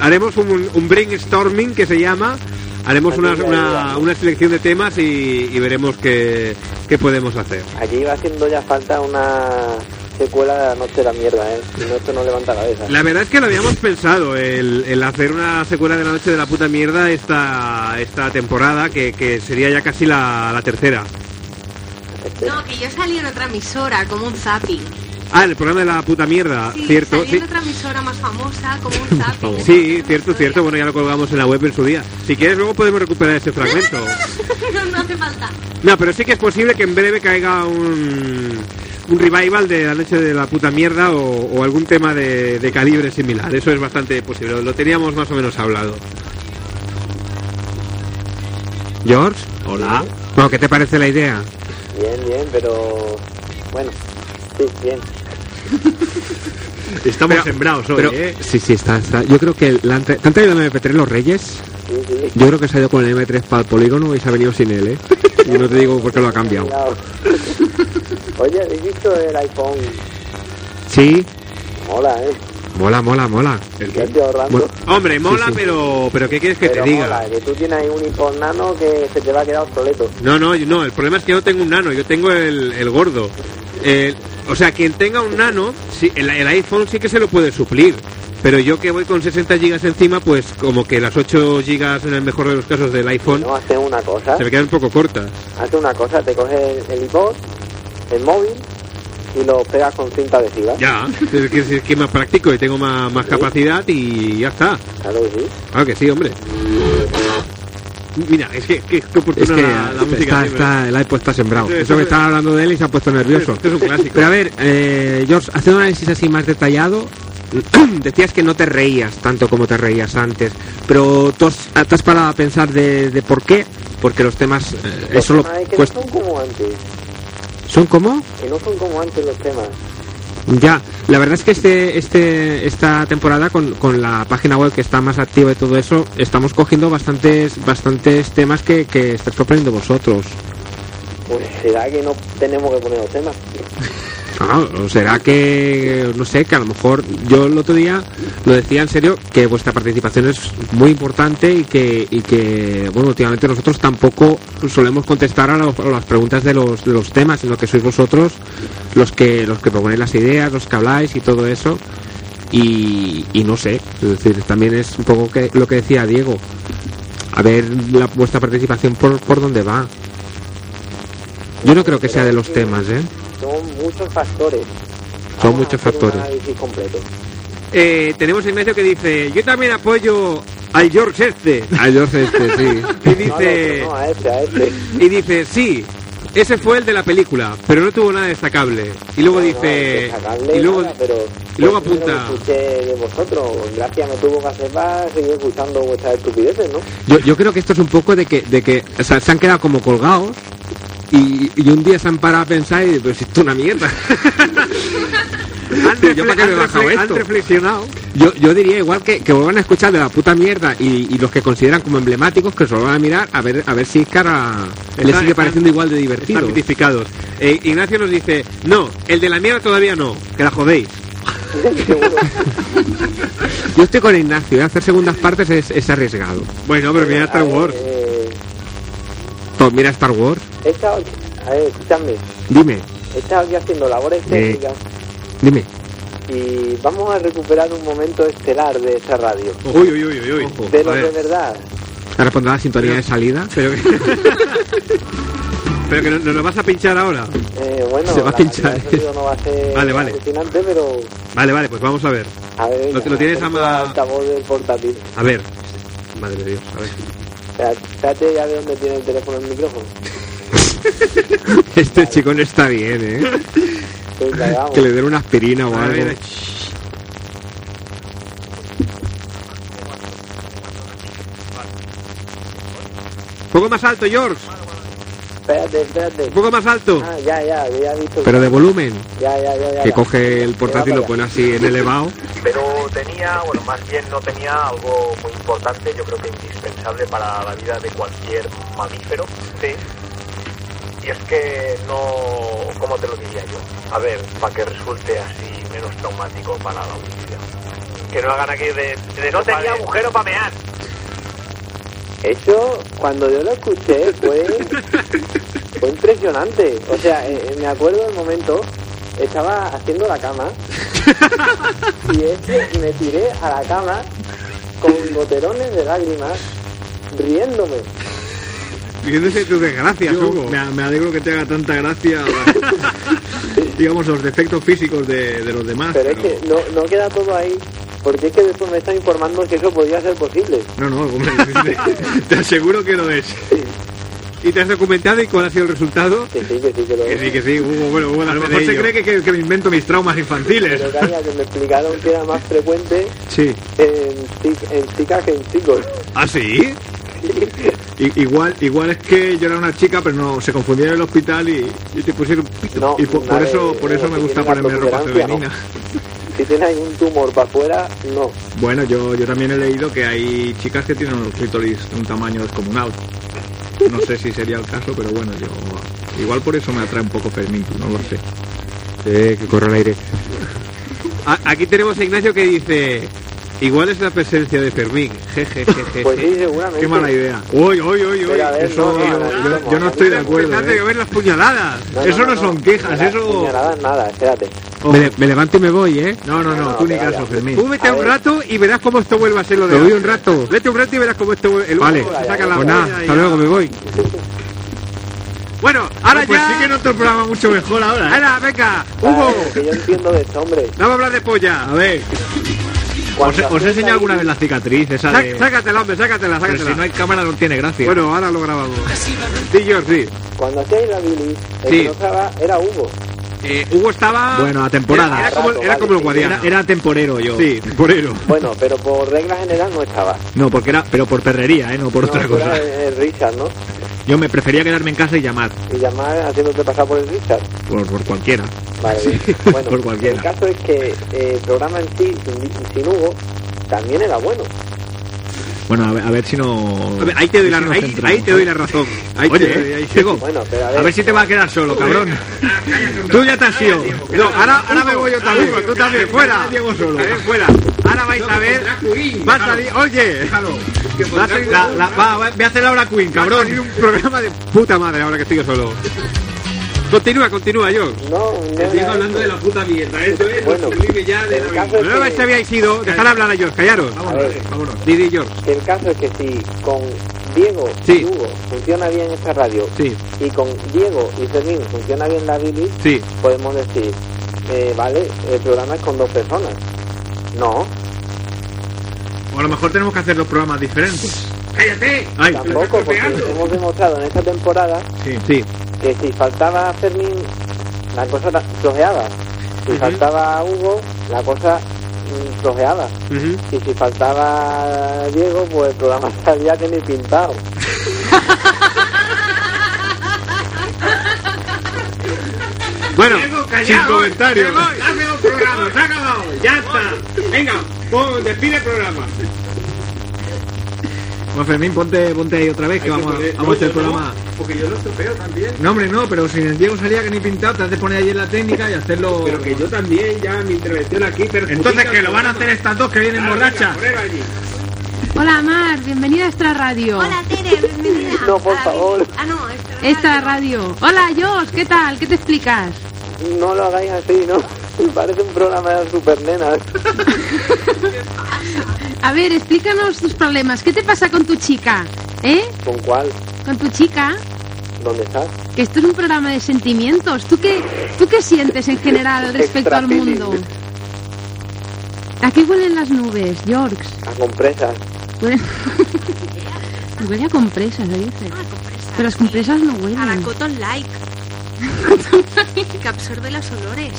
haremos un, un brainstorming que se llama. Haremos una, una, una selección de temas y, y veremos qué, qué podemos hacer. Aquí iba haciendo ya falta una secuela de la noche de la mierda, ¿eh? Si no, esto no levanta cabeza. La verdad es que lo habíamos pensado, el, el hacer una secuela de la noche de la puta mierda esta, esta temporada, que, que sería ya casi la, la tercera. No, que yo salí en otra emisora, como un zapping. Ah, el programa de la puta mierda, Sí, cierto. salí Sí, en otra emisora más famosa, como un zapping. sí, cierto, cierto. Bueno, ya lo colgamos en la web en su día. Si quieres, luego podemos recuperar ese fragmento. no, no hace falta. No, pero sí que es posible que en breve caiga un, un revival de la noche de la puta mierda o, o algún tema de, de calibre similar. Eso es bastante posible. Lo teníamos más o menos hablado. George, Hola. bueno, ¿qué te parece la idea? Bien, bien, pero... Bueno, sí, bien. Estamos Pero- sembrados hoy, Pero, ¿eh? sí, sí, está, está. Yo creo que la ¿te han traído el MP3 los Reyes. Sí, sí. Yo creo que se ha ido con el M3 para el polígono y se ha venido sin él, ¿eh? Y no te digo por qué lo ha cambiado. Oye, ¿habéis visto el iPhone? Sí, Mola, ¿eh? Mola, mola, mola. ¿El estoy ahorrando. Bueno, Hombre, mola, Sí, sí. pero pero ¿qué quieres que Pero te diga? mola, que tú tienes ahí un iPhone nano que se te va a quedar obsoleto. No, no, yo- no, el problema es que yo no tengo un nano, yo tengo el, el gordo. El- o sea, quien tenga un nano, sí, el, el iPhone sí que se lo puede suplir. Pero yo que voy con 60 gigas encima, pues como que las 8 gigas en el mejor de los casos del iPhone No, hace una cosa. se me quedan un poco cortas. Hace una cosa, te coges el iPod, el móvil y lo pegas con cinta adhesiva. Ya, es que, es que es más práctico y tengo más, más capacidad y ya está. Claro que sí. Claro que sí, hombre. Mira, es que, que, que oportuna Es que la, la música. está, está, el iPod está sembrado. Sí, Eso que es- estaba hablando de él y se ha puesto nervioso. Esto es un clásico. Pero a ver, eh, George, haciendo un análisis así más detallado, decías que no te reías tanto como te reías antes, pero tú has, te has parado a pensar de, de por qué, porque los temas, eh, Los eso lo es que cuesta- no son como antes. ¿Son como? Que no son como antes los temas. Ya, la verdad es que este, este, esta temporada con, con la página web que está más activa y todo eso, estamos cogiendo bastantes, bastantes temas que, que estáis proponiendo vosotros. Pues será que no tenemos que poner los temas. Ah, será que, no sé, que a lo mejor yo el otro día lo decía en serio, que vuestra participación es muy importante y que, y que bueno, últimamente nosotros tampoco solemos contestar a, las preguntas de los, de los temas, sino que sois vosotros los que, los que proponéis las ideas, los que habláis y todo eso. Y, y no sé, es decir, también es un poco que, lo que decía Diego. A ver la, vuestra participación por, por dónde va. Yo no creo que sea de los temas, ¿eh? Son muchos factores. Son Vamos muchos factores. completo. Eh, tenemos a Ignacio que dice, yo también apoyo al George este. Yo sé este, sí. Y No, dice, no, no, a este, a este. y dice, sí, ese fue el de la película, pero no tuvo nada destacable. Y luego No, no, dice, destacable y luego, nada, pero y luego apunta- lo escuché de vosotros. Gracias me tuvo que hacer para seguir escuchando vuestras estupideces, ¿no? Yo, yo creo que esto es un poco de que, de que o sea, se han quedado como colgados y, y un día se han parado a pensar y pues esto es una mierda. han, ¿Yo para qué me he refle- bajado han reflexionado. Yo, yo diría igual que, que vuelvan a escuchar de la puta mierda y, y los que consideran como emblemáticos que se lo van a mirar a ver a ver si cara Están- sigue pareciendo igual de Están divertido. mitificados. Eh, Ignacio nos dice, no, el de la mierda todavía no, que la jodéis. Yo estoy con Ignacio, ¿eh? hacer segundas partes es, es arriesgado. Bueno, pero mira Star Wars. Pues mira Star Wars, he estado, a ver, escúchame. dime, He estado aquí haciendo labores Eh. técnicas dime. y vamos a recuperar un momento estelar de esta radio. Uy, uy, uy, uy, uy. De A los de ver, verdad. Ahora pondrá la sintonía de salida. pero que, pero que no- nos lo vas a pinchar ahora. Eh, bueno, Se va a pinchar, no va a ser Vale, vale. pero Vale, vale, pues vamos a ver. a ver, Lo- lo tienes a del portátil. A ver. Madre de Dios, a ver. Espérate ya de dónde tiene el teléfono el micrófono. Este chico no está bien, ¿eh? Venga, vamos. Que le den una aspirina o A algo. poco más alto, George. Espérate, espérate. Un poco más alto. Ah, ya, ya, ya he visto. Pero de volumen, Ya, ya, ya, ya. que ya. coge el portátil y lo pone así en elevado. pero tenía, bueno, más bien no tenía algo muy importante, yo creo que indispensable para la vida de cualquier mamífero. Sí. Y es que no, ¿cómo te lo diría yo? A ver, para que resulte así menos traumático para la audiencia. Que no hagan aquí de... no tenía agujero para mear. Eso, cuando yo lo escuché, fue, fue impresionante. O sea, eh, eh, me acuerdo del momento, estaba haciendo la cama y es que me tiré a la cama con goterones de lágrimas, riéndome. Fíjense tus desgracias, Hugo. me, me alegro que te haga tanta gracia, digamos, los defectos físicos de, de los demás. Pero es que no, no queda todo ahí, porque es que después me están informando que eso podría ser posible. No, no, hombre, te, te aseguro que lo es. ¿Y te has documentado y cuál ha sido el resultado? Que sí, que sí, que lo Que sí, que sí, Hugo, bueno, A lo mejor se ello. cree que, que- que me invento mis traumas infantiles. Pero calla, que me explicaron que era más frecuente Sí. en, en chicas que en chicos. ¿Ah, sí? I- igual, igual es que yo era una chica, pero no se confundía en el hospital y, y te pusieron pito. No, y por, por eso, por eso no, me si gusta ponerme ropa femenina. Si tiene algún tumor para afuera, no. Bueno, yo, yo también he leído que hay chicas que tienen un clítoris de un tamaño descomunal. No sé si sería el caso, pero bueno, yo igual por eso me atrae un poco Fermín, no lo sé. Eh, que corre el aire. a- aquí tenemos a Ignacio que dice... Igual es la presencia de Fermín. Jeje, jeje. Pues sí, seguramente. Qué mala idea. Uy, uy, uy, uy. Eso no, no, yo, no, yo- no, yo no no, estoy de no, acuerdo. Empezate ¿eh? ver las puñaladas. Eso no son quejas, Nada, eso- puñaladas, nada, espérate. Me, me levanto y me voy, ¿eh? No, no, no, No, tú ni caso, vaya. Fermín. Tú vete A un ver. rato y verás cómo esto vuelve a ser lo de Me voy un rato. Vete un rato y verás cómo esto vuelve. el- Vale. Saca la Pues nada, hasta ya. luego, me voy. Bueno, ahora pues ya... sí que en otro programa mucho mejor ahora. ¿eh? Ahora, venga, Hugo. Vale, que yo entiendo de esto, hombre. Vamos a hablar de polla. A ver, os, os he hacéis enseñado alguna vez la cicatriz esa Sac- de... sácatela, hombre, sácatela, Pero sácatela. si no hay cámara no tiene gracia. Bueno, ahora lo grabamos. Sí, George, sí. Cuando hacíais la bilis, el Sí. que no estaba era Hugo. Eh, Hugo estaba... Bueno, a temporada. Era, era como, era como el guadiana. Era, era temporero yo. Sí, temporero. Bueno, pero por regla general no estaba. No, porque era, pero por perrería, ¿eh? No por no, otra cosa. eras el Richard, ¿no? Yo me prefería quedarme en casa y llamar, Y llamar haciéndote pasar por el Richard. por, por cualquiera. Vale, bien. bueno, por cualquiera. el caso es que eh, el programa en sí, sin, sin Hugo, también era bueno. Bueno, a ver, a ver si no... A ver, ahí te doy la, si ahí, ahí te doy la razón. Ahí Oye, te doy, eh, ahí Diego, Bueno, pero a ver, a ver si te va a quedar solo, cabrón. Tú ya te has ido. No, ahora, ahora me voy yo también. tú también, fuera. Solo. Fuera. Ahora vais a ver. Va a salir. Oye. La, la, va, voy a hacer Laura Queen, va a cabrón. un programa de puta madre ahora que estoy yo solo. Continúa, continúa, yo. no, no era eso. la puta mierda. Esto es Bueno, el caso es No vais que- habíais ido. Dejad hablar a George, callaros. A ver, Didi George. el caso es que si con Diego Sí. y Hugo funciona bien esta radio Sí, y con Diego y Fermín funciona bien la bilis, sí. podemos decir, eh, vale, el programa es con dos personas. No, O a lo mejor tenemos que hacer dos programas diferentes. ¡Cállate! Ay, tampoco, porque hemos demostrado en esta temporada sí. Sí. Que si faltaba Fermín, la cosa flojeaba. Si faltaba Hugo, la cosa mm, flojeaba. Y si faltaba Diego, pues el programa salía que ni pintado. Bueno, sin comentarios. Dame un programa, se ha acabado, ya está. Venga, pon, despide el programa. Bueno, Fermín, ponte, ponte ahí otra vez que vamos, a- vamos a hacer el programa. Porque yo lo estropeo también. No, hombre, no, pero si el Diego salía que ni pintado, te has de poner allí en la técnica y hacerlo. Pero que yo también, ya mi intervención aquí. Pero Entonces, que lo van a hacer estas dos que vienen borrachas. Hola Mar, bienvenida a Extra Radio. Hola Tere, bienvenida. No, por favor. Ah, no, esta Extra Radio. Hola Jos, ¿qué tal? ¿Qué te explicas? No lo hagáis así, ¿no? Parece un programa de super nenas. A ver, explícanos tus problemas. ¿Qué te pasa con tu chica? ¿Eh? ¿Con cuál? Con tu chica. ¿Dónde estás? Que esto es un programa de sentimientos. ¿Tú qué, tú qué sientes en general respecto al mundo? ¿A qué huelen las nubes, Yorks? A compresas. Huele, Huele a compresas, le dice. Ah, compresas, Pero las compresas no A la huelen. Cotton Like. que absorbe los olores.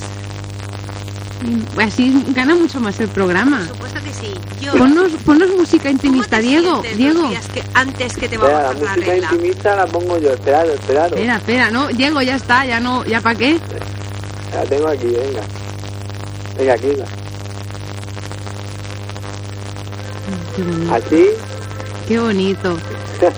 Así gana mucho más el programa. Por supuesto que sí. Yo. Ponnos, ponnos música intimista, ¿Cómo te Diego. Diego. que antes que te va Espera, a la bajar la música regla. intimista la pongo yo. Esperad, esperad. Espera, espera, no, Diego, ya está, ya no, ya para qué. La tengo aquí, venga. Venga, aquí. la- Qué bonito. Así. Qué bonito.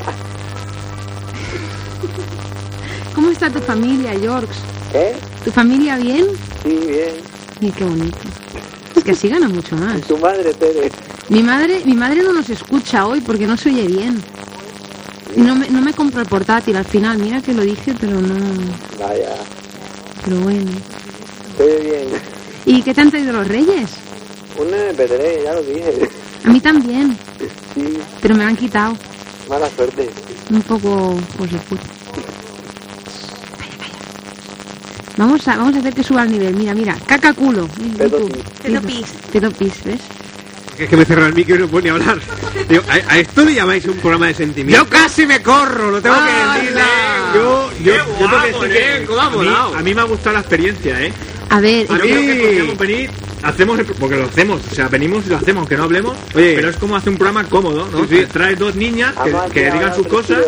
¿Cómo está tu familia, Yorks? ¿Qué? ¿Tu familia bien? Sí, bien. Y qué bonito. Es que así gana mucho ¿Y más. tu madre, Tere? Mi madre, mi madre no nos escucha hoy porque no se oye bien. No me, no me compro el portátil al final. Mira que lo dije, pero no. Vaya. Pero bueno. Estoy bien. ¿Y qué te han traído los reyes? Un MP3, ya lo dije. A mí también, Sí, pero me lo han quitado. mala suerte. Un poco, pues de Vamos a, vamos a hacer que suba el nivel. Mira, mira. Caca culo. en Pedo YouTube. Pedo pis. Pedo pis, ¿ves? Es que me cerró el micro y no puedo ni hablar. Digo, ¿a, a esto le llamáis un programa de sentimiento? Yo casi me corro, lo tengo que decir. ¡Hala! Yo, yo, ¡Qué yo tengo que decir que nen! ¿Cómo ha a, mí, a mí me ha gustado la experiencia, ¿eh? A ver, Yo A creo mí- que podríamos venir, hacemos el, porque lo hacemos, o sea, venimos y lo hacemos, aunque no hablemos, Oye. pero es como hacer un programa cómodo, ¿no? Sí, sí. Traes dos niñas que, digan sus cosas.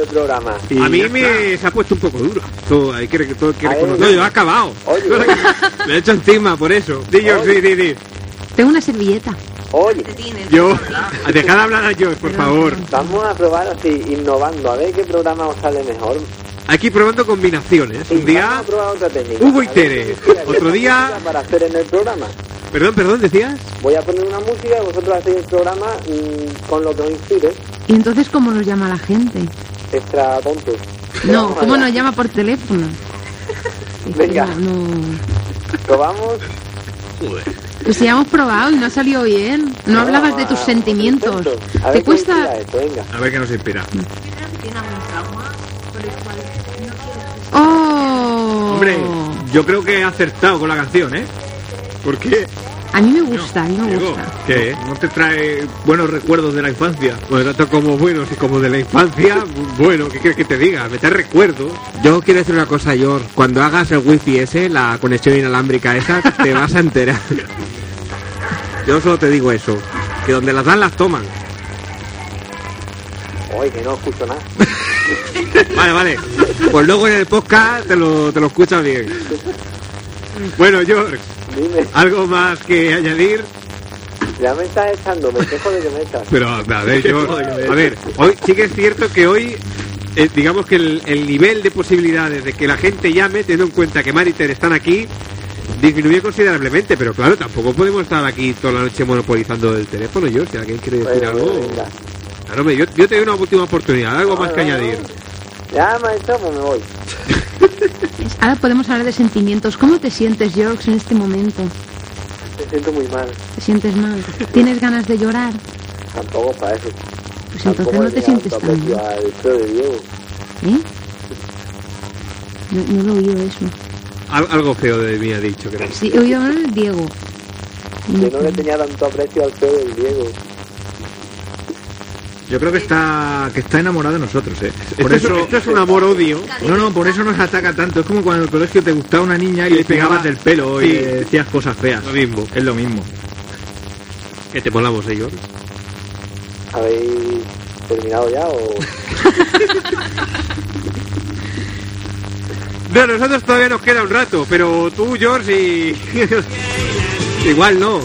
y a mí me está. se ha puesto un poco duro. Todo, hay que, todo hay que reconocerlo. No, yo he acabado. Oye. Me he hecho encima por eso. Di, yo, Oye. di, di, tengo una servilleta. Oye. Yo, dejad de hablar a George, por favor. vamos a probar así, innovando, a ver qué programa os sale mejor. Aquí probando combinaciones. Sí, Un día. Hugo y Tere. Otro día- Para hacer en el programa. Perdón, perdón, decías. Voy a poner una música y vosotros hacéis el programa mm, con lo que os inspire. ¿Y entonces cómo nos llama la gente? Extra tontos. No, ¿cómo nos llama por teléfono? Venga. No, no. Probamos. Pues si ya hemos probado y no ha salido bien. No hablabas de tus sentimientos. A ver ¿Te cuesta? esto, venga. A ver qué nos inspira. ¡Oh! Hombre, yo creo que he acertado con la canción, ¿eh? Porque A mí me gusta, a mí me gusta. que no te trae buenos recuerdos de la infancia. Bueno, tanto como buenos y como de la infancia, bueno, ¿qué quieres que te diga? Me trae recuerdos. Yo quiero decir una cosa, George. Cuando hagas el wifi ese, la conexión inalámbrica esa, te vas a enterar. Yo solo te digo eso. Que donde las dan, las toman. Oye, que no escucho nada. Vale, vale. Pues luego en el podcast te lo, te lo escuchas bien. Bueno, George, Dime, ¿algo más que añadir? ya me estás echando, me quejo de que me echas. Pero, a ver, George, a ver, hoy sí que es cierto que hoy, eh, digamos que el, el nivel de posibilidades de que la gente llame, teniendo en cuenta que Mariter están aquí, disminuye considerablemente, pero claro, tampoco podemos estar aquí toda la noche monopolizando el teléfono, George, si alguien quiere decir Bueno, algo... venga. Claro, hombre, yo, yo te doy una última oportunidad, algo más que No, añadir. Ya echado, pues me voy. Ahora podemos hablar de sentimientos. ¿Cómo te sientes, George, en este momento? Me siento muy mal. ¿Te sientes mal? ¿Tienes ganas de llorar? Tampoco para eso. Pues Tampoco entonces no te sientes tan bien. aprecio al feo de Diego. ¿Eh? No, no lo he oído eso. Al- algo feo de mí ha dicho, creo. Sí, he oído hablar del Diego. Que no le tenía tanto aprecio al feo del Diego. Yo creo que está que está enamorado de nosotros, ¿eh? Por Esto, eso... es, esto es un amor-odio. No, no, por eso nos ataca tanto. Es como cuando en el colegio te gustaba una niña y Y le pegaba- pegabas del pelo y le decías cosas feas. Lo mismo. Es lo mismo. Que te molamos, ¿eh, George? ¿Habéis terminado ya o...? No, nosotros todavía nos queda un rato, pero tú, George, y... Igual no.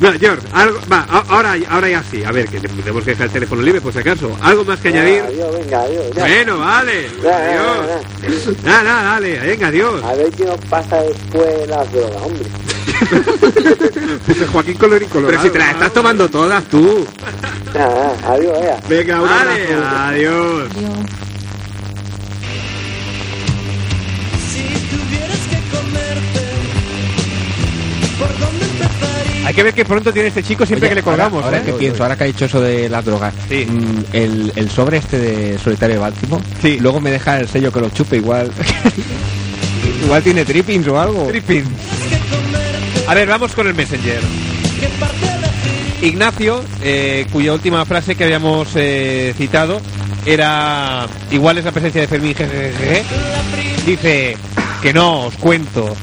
No, George, algo, va, ahora, ahora ya sí. A ver, que tenemos que dejar el teléfono libre por si acaso. ¿Algo más que añadir? Adiós, venga, adiós. ya. Bueno, vale. Ya, ya, Adiós. Nada, nada, dale. Venga, adiós. A ver qué nos pasa después las drogas, hombre. Dice Joaquín Colorín Pero si te las estás tomando todas tú. Nada, adiós, vea. Venga, Vale, abrazo. adiós. Hay que ver que pronto tiene este chico siempre Oye, que le colgamos, ahora, ¿eh? que pienso, ahora que ha dicho eso de las drogas, Sí. mm, el, el sobre este de Solitario Baltimore, Sí. luego me deja el sello que lo chupe igual. igual tiene trippings o algo. Tripping. A ver, vamos con el Messenger. Ignacio, eh, cuya última frase que habíamos eh, citado era igual es la presencia de Fermín jejeje, dice que no, os cuento.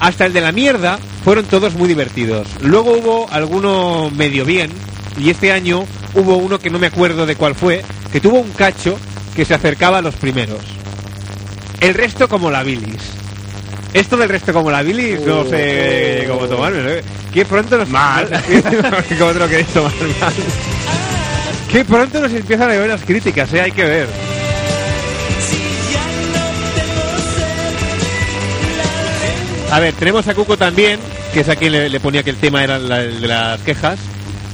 Hasta el de la mierda fueron todos muy divertidos. Luego hubo alguno medio bien y este año hubo uno que no me acuerdo de cuál fue, que tuvo un cacho que se acercaba a los primeros. El resto como la bilis. Esto del resto como la bilis no sé cómo tomármelo. ¿eh? Qué pronto nos... Mal. ¿Cómo te lo queréis tomar mal? Qué pronto nos empiezan a llover las críticas, ¿eh? Hay que ver. A ver, tenemos a Cuco también, que es a quien le, le ponía que el tema era la- el de las quejas.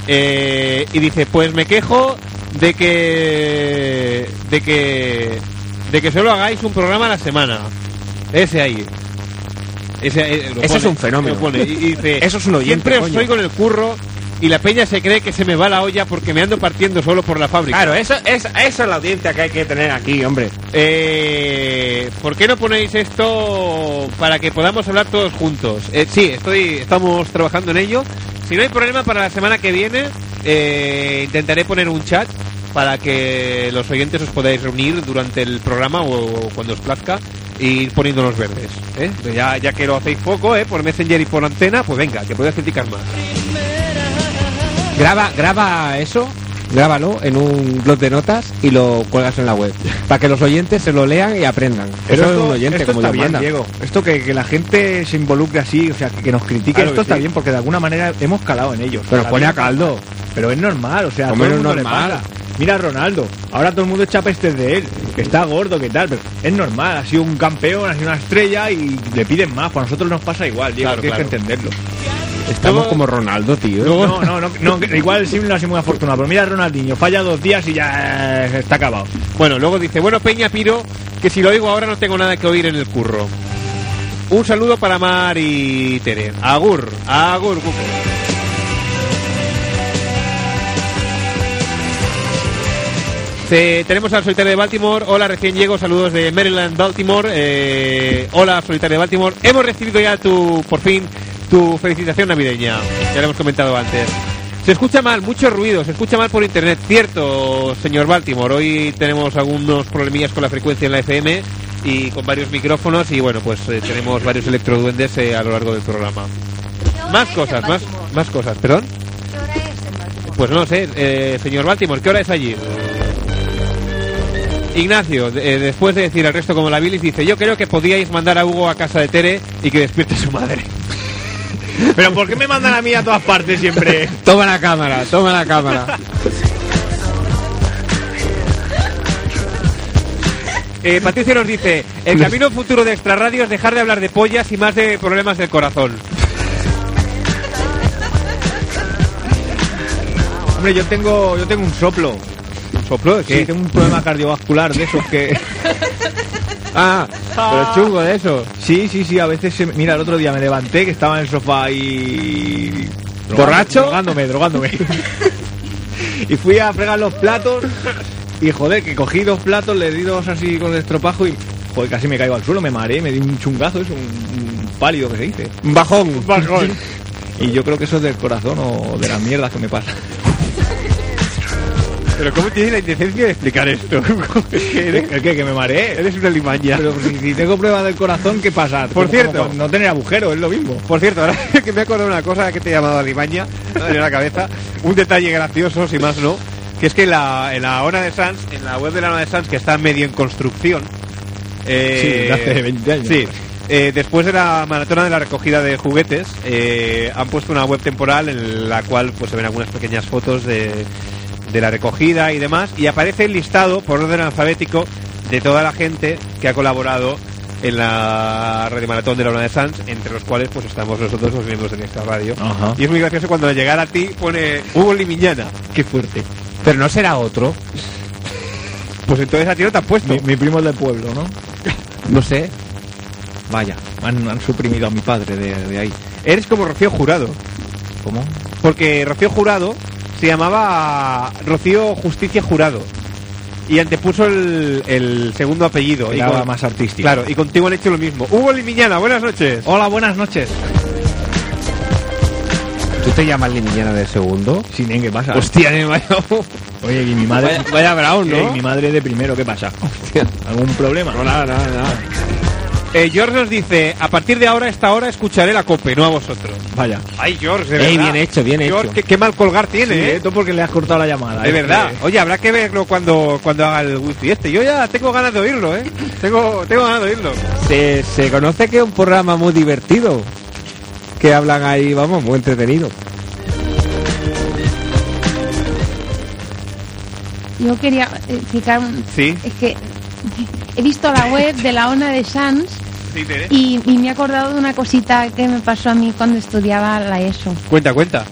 Eh, y dice, pues me quejo de que... de que... de que solo hagáis un programa a la semana. Ese ahí. Ese, eh, pone, es un fenómeno. pone. Y, dice, Eso es un oyente, Siempre os coño". oigo en el curro y la peña se cree que se me va la olla porque me ando partiendo solo por la fábrica. Claro, eso, es, esa es la audiencia que hay que tener aquí, hombre. Eh, ¿Por qué no ponéis esto para que podamos hablar todos juntos? Eh, sí, estoy, estamos trabajando en ello. Si no hay problema para la semana que viene, eh, intentaré poner un chat para que los oyentes os podáis reunir durante el programa o, cuando os plazca y ir poniendo los verdes. ¿eh? Ya, ya que lo hacéis poco, ¿eh? por Messenger y por antena, pues venga, que podéis criticar más. Graba, graba eso, grábalo en un blog de notas y lo cuelgas en la web. Para que los oyentes se lo lean y aprendan. Pero eso es esto, un oyente esto como está bien. Diego. Esto que, que la gente se involucre así, o sea, que, que nos critique, Claro esto está sí. bien porque de alguna manera hemos calado en ellos. Pero pone a caldo. Pero es normal, o sea, todo el mundo es le normal. pasa. Mira a Ronaldo, ahora todo el mundo echa pestes de él, que está gordo, que tal, pero es normal, ha sido un campeón, ha sido una estrella y le piden más, para nosotros nos pasa igual, Diego, Claro, tienes claro. que entenderlo. Estamos Luego- como Ronaldo, tío. No, no, no, no, igual el Sim no ha sido muy afortunado, pero mira a Ronaldinho, falla dos días y ya eh, está acabado. Bueno, luego dice, bueno, Peña Piro, que si lo oigo ahora no tengo nada que oír en el curro. Un saludo para Mar y Tere. Agur, agur, cuco. Te- tenemos al solitario de Baltimore. Hola, recién llego. Saludos de Maryland, Baltimore. Eh, hola, solitario de Baltimore. Hemos recibido ya tu, por fin, tu felicitación navideña. Ya lo hemos comentado antes. Se escucha mal, mucho ruido, se escucha mal por internet. Cierto, señor Baltimore. Hoy tenemos algunos problemillas con la frecuencia en la FM y con varios micrófonos y bueno, pues eh, tenemos varios electroduendes eh, a lo largo del programa. Más cosas, más, más cosas. ¿Perdón? ¿Qué hora es en Baltimore? Pues no sé, eh, señor Baltimore, ¿qué hora es allí? Ignacio, eh, después de decir el resto como la bilis, dice, yo creo que podíais mandar a Hugo a casa de Tere y que despierte su madre. Pero ¿por qué me mandan a mí a todas partes siempre? Toma la cámara, toma la cámara. Eh, Patricia nos dice, el camino futuro de Extra Radio es dejar de hablar de pollas y más de problemas del corazón. Hombre, yo tengo, yo tengo un soplo. ¿Un soplo Sí, tengo un problema cardiovascular de esos que... Ah, pero chungo de eso. Sí, sí, sí, a veces... se- Mira, el otro día me levanté que estaba en el sofá y... ¿Borracho? Drogándome, drogándome. y fui a fregar los platos y joder, que cogí dos platos, le di dos así con el estropajo y... Joder, casi me caigo al suelo, me mareé, me di un chungazo, es un, un pálido que se dice. Un bajón. Y yo creo que eso es del corazón o de las mierdas que me pasa. Pero ¿cómo tienes la indecencia de explicar esto? Es que eres, ¿El qué? Que me mareé. eres una limaña. Pero si, si tengo pruebas del corazón, ¿qué pasa? Por cierto. no tener agujero, es lo mismo. Por cierto, ahora que me acuerdo de una cosa que te he llamado Limaña, en la cabeza, un detalle gracioso, si más no, que es que en la, en la ONA de Sans, en la web de la ONA de Sans, que está medio en construcción, eh, Sí, hace 20 años. Sí, eh, después de la maratona de la recogida de juguetes, eh, han puesto una web temporal en la cual pues se ven algunas pequeñas fotos de, de la recogida y demás, y aparece el listado por orden alfabético de toda la gente que ha colaborado en la radio maratón de la Ona de Sans, entre los cuales pues estamos nosotros los miembros de esta radio. Ajá. Y es muy gracioso cuando al llegar a ti pone Hugo Limiñana. Qué fuerte. Pero no será otro. Pues entonces a ti no te han puesto. Mi, mi primo es del pueblo, ¿no? No sé. Vaya, han, han suprimido a mi padre de, de ahí. Eres como Rocío Jurado. ¿Cómo? Porque Rocío Jurado se llamaba Rocío Justicia Jurado. Y antepuso el, el segundo apellido. Y Era con- más artístico. Claro, y contigo han hecho lo mismo. Hugo Limiñana, buenas noches. Hola, buenas noches. ¿Tú te llamas Limiñana de segundo? Sin ¿qué pasa? Hostia, me vaya, Oye, y mi madre. vaya, vaya brown, ¿no? y mi madre de primero, ¿qué pasa? ¿Algún problema? No, nada, nada, nada. Eh, George nos dice, a partir de ahora, esta hora, escucharé la COPE, no a vosotros. Vaya. Ay, George, de Ey, verdad. bien hecho, bien George, hecho. Qué, qué mal colgar tiene, Sí, ¿eh? esto porque le has cortado la llamada. De Es verdad. que- Oye, habrá que verlo cuando, cuando haga el wifi este. Yo ya tengo ganas de oírlo, ¿eh? Tengo, tengo ganas de oírlo. Se, se conoce que es un programa muy divertido. Que hablan ahí, vamos, muy entretenido. Yo quería eh, explicar un- Sí. Es que he visto la web de la ONA de Sans. Y, y me he acordado de una cosita que me pasó a mí cuando estudiaba la ESO. Cuenta, cuenta.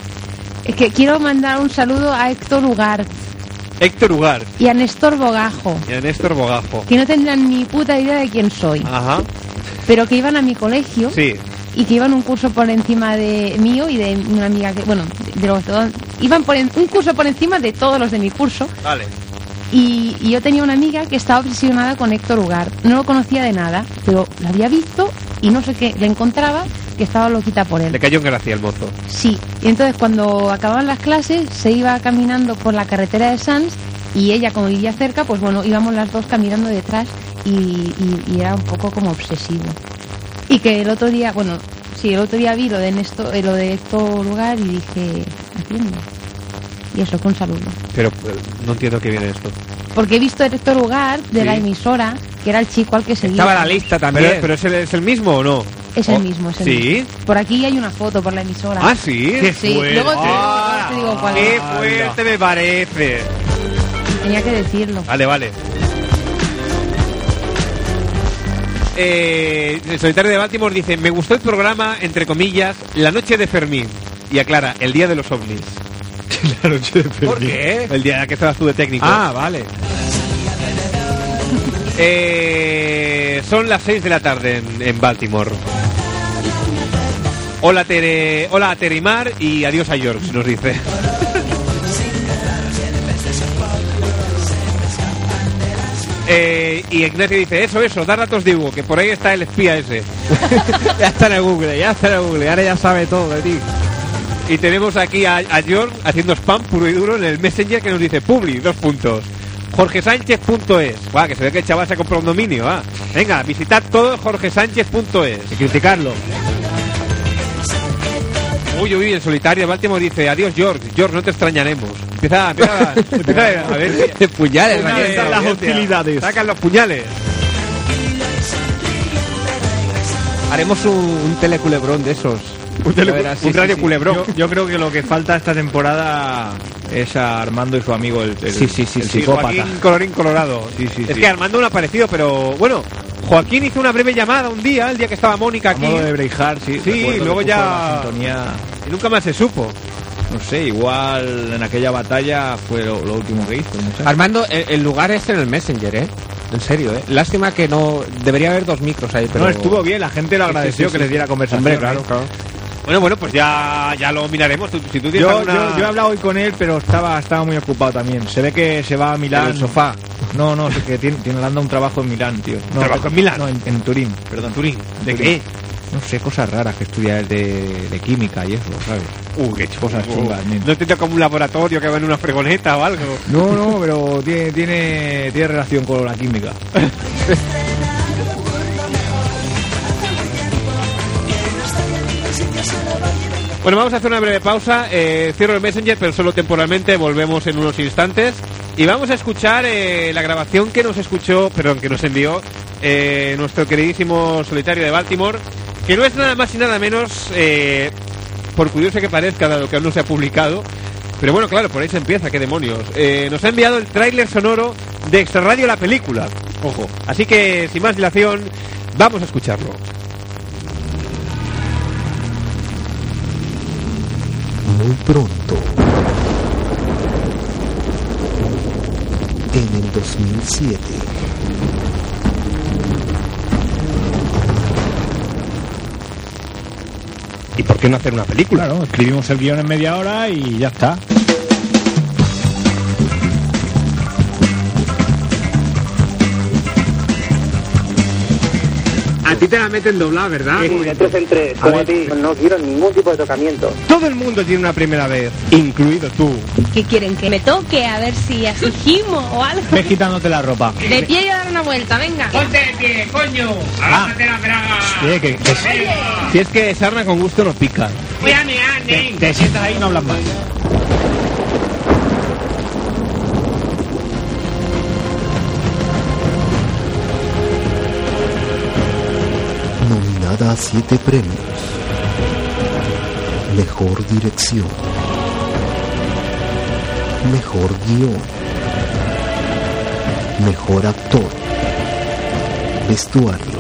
Es que quiero mandar un saludo a Héctor Ugart Héctor Ugar y a Néstor Bogajo, y a Néstor Bogajo. que no tendrán ni puta idea de quién soy, Ajá. pero que iban a mi colegio Sí. y que iban un curso por encima de mío y de una amiga que, bueno, de, de los dos, iban por en- un curso por encima de todos los de mi curso Vale. Y, y yo tenía una amiga que estaba obsesionada con Héctor Ugart. No lo conocía de nada, pero la había visto y no sé qué, le encontraba que estaba loquita por Le él. cayó en gracia el mozo. Sí, y entonces cuando acababan las clases se iba caminando por la carretera de Sans y ella como vivía cerca, pues bueno, íbamos las dos caminando detrás y, y- y era un poco como obsesivo. Y que el otro día, bueno, sí, el otro día vi lo de, Néstor, eh, lo de Héctor Ugart y dije, atiende. Y eso, con saludo. Pero eh, no entiendo qué viene esto. Porque he visto el Héctor Ugart de Sí. la emisora, que era el chico al que seguía. Estaba la lista también. Pero, pero ¿es, el, ¿es el mismo o no? Es el Oh, mismo, es el ¿Sí? mismo. Por aquí hay una foto por la emisora. Ah, sí. Sí, luego te, luego te digo cuál Qué es. fuerte me parece. Tenía que decirlo. Vale, vale. Eh, el solitario de Baltimore dice, me gustó el programa, entre comillas, la noche de Fermín. Y aclara, el día de los ovnis. La noche de ¿Por qué? El día que estabas tú de técnico. Ah, vale. Eh, son las 6 de la tarde en, en Baltimore. Hola, Tere, hola a Terimar y adiós a George, nos dice. Eh, y Ignacio dice, eso, eso, da datos de Hugo, que por ahí está el espía ese. ya está en el Google, ya está en el Google, ahora ya sabe todo de ti. Y tenemos aquí a, a George haciendo spam puro y duro en el Messenger que nos dice, Publi, dos puntos. jorgesánchez.es. Guau, que se ve que el chaval se ha comprado un dominio, ah. Venga, visitad todo jorgesánchez.es. Y criticarlo. Uy, uy, el solitario Baltimore dice, adiós George, George, no te extrañaremos. Empieza, empieza, empieza a ver. puñales, las hostilidades. Sacan los puñales. Haremos un, un teleculebrón de esos. Un, tele- Ya verás, sí, un sí, radio sí. culebrón. Yo, yo creo que lo que falta esta temporada es a Armando y su amigo el, el- Sí, sí, sí, el sí. psicópata. Joaquín Colorín Colorado. Sí, sí, es sí. que Armando no ha aparecido, pero bueno, Joaquín hizo una breve llamada un día, el día que estaba Mónica aquí, modo de Braveheart, sí. Sí, luego ya- y nunca más se supo. no sé, igual en aquella batalla fue lo, lo último que hizo. no sé. Armando, el, el lugar es en el Messenger, ¿eh? En serio, ¿eh? Lástima que no... Debería haber dos micros ahí, pero... No, estuvo bien, la gente lo Sí, sí, agradeció sí, que sí. les diera conversación. Hombre, claro, ¿eh? claro. Bueno, bueno, pues ya, ya lo miraremos. Tú- si tú Yo, alguna- yo, yo he hablado hoy con él, pero estaba, estaba muy ocupado también. Se ve que se va a Milán. El sofá. No, no, que tiene, tiene anda un trabajo en Milán, tío. No, ¿Trabajo en Milán? No, en, en Turín, perdón. Turín. ¿De Turín. qué? No sé, cosas raras que estudia él de, de química y eso, ¿sabes? Uh, qué Cosas chungas. No te como un laboratorio que va en una fregoneta o algo. No, no, pero tiene, tiene, tiene relación con la química. Bueno, vamos a hacer una breve pausa. eh, cierro el Messenger, pero solo temporalmente. Volvemos en unos instantes. Y vamos a escuchar eh, la grabación que nos escuchó, perdón, que nos envió eh, nuestro queridísimo solitario de Baltimore. Que no es nada más y nada menos, eh, por curioso que parezca, dado que aún no se ha publicado. Pero bueno, claro, por ahí se empieza, qué demonios. Eh, nos ha enviado el tráiler sonoro de Extra Radio la película. Ojo. Así que, sin más dilación, vamos a escucharlo. Muy pronto, en el 2007, ¿Y por qué no hacer una película? Claro, escribimos el guion en media hora y ya está. A ti te la meten doblada, ¿verdad? De tres en tres, como a ti. No quiero ningún tipo de tocamiento. Todo el mundo tiene una primera vez, incluido tú. ¿Qué quieren? ¿Que me toque? A ver si asijimo o algo. Ves quitándote la ropa. De pie y a dar una vuelta, venga. Ponte de pie, coño. Agárrate la braga. Oye, que, que- Si es que sarna con gusto no pica. Voy a mear, nen. te sientas ahí y no hablas más. Siete premios. Mejor dirección. Mejor guion. Mejor actor. Vestuario.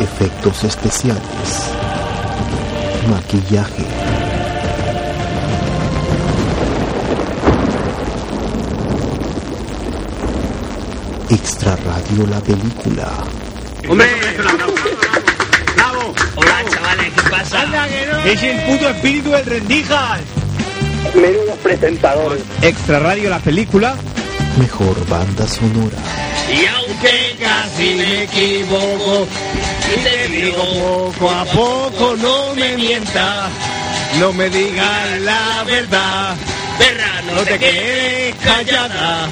Efectos especiales. Maquillaje. Extra Radio la película. ¡Hombre! ¡Bravo! Hola, chavales, ¿qué pasa? Es el puto espíritu del rendijas. Menudos presentadores. Extra Radio la película. Mejor banda sonora. Y aunque casi me equivoco, y te digo Poco a poco no me mientas, no me digas la verdad. perra, no, No te quedes callada,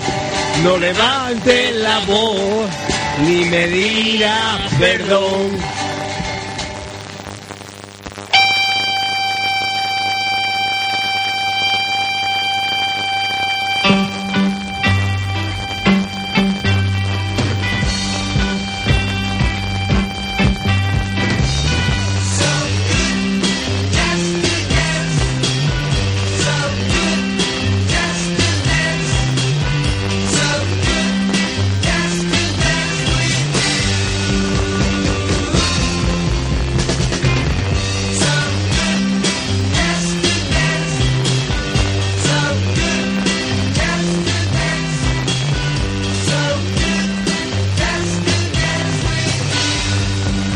no levantes la voz, ni me digas perdón.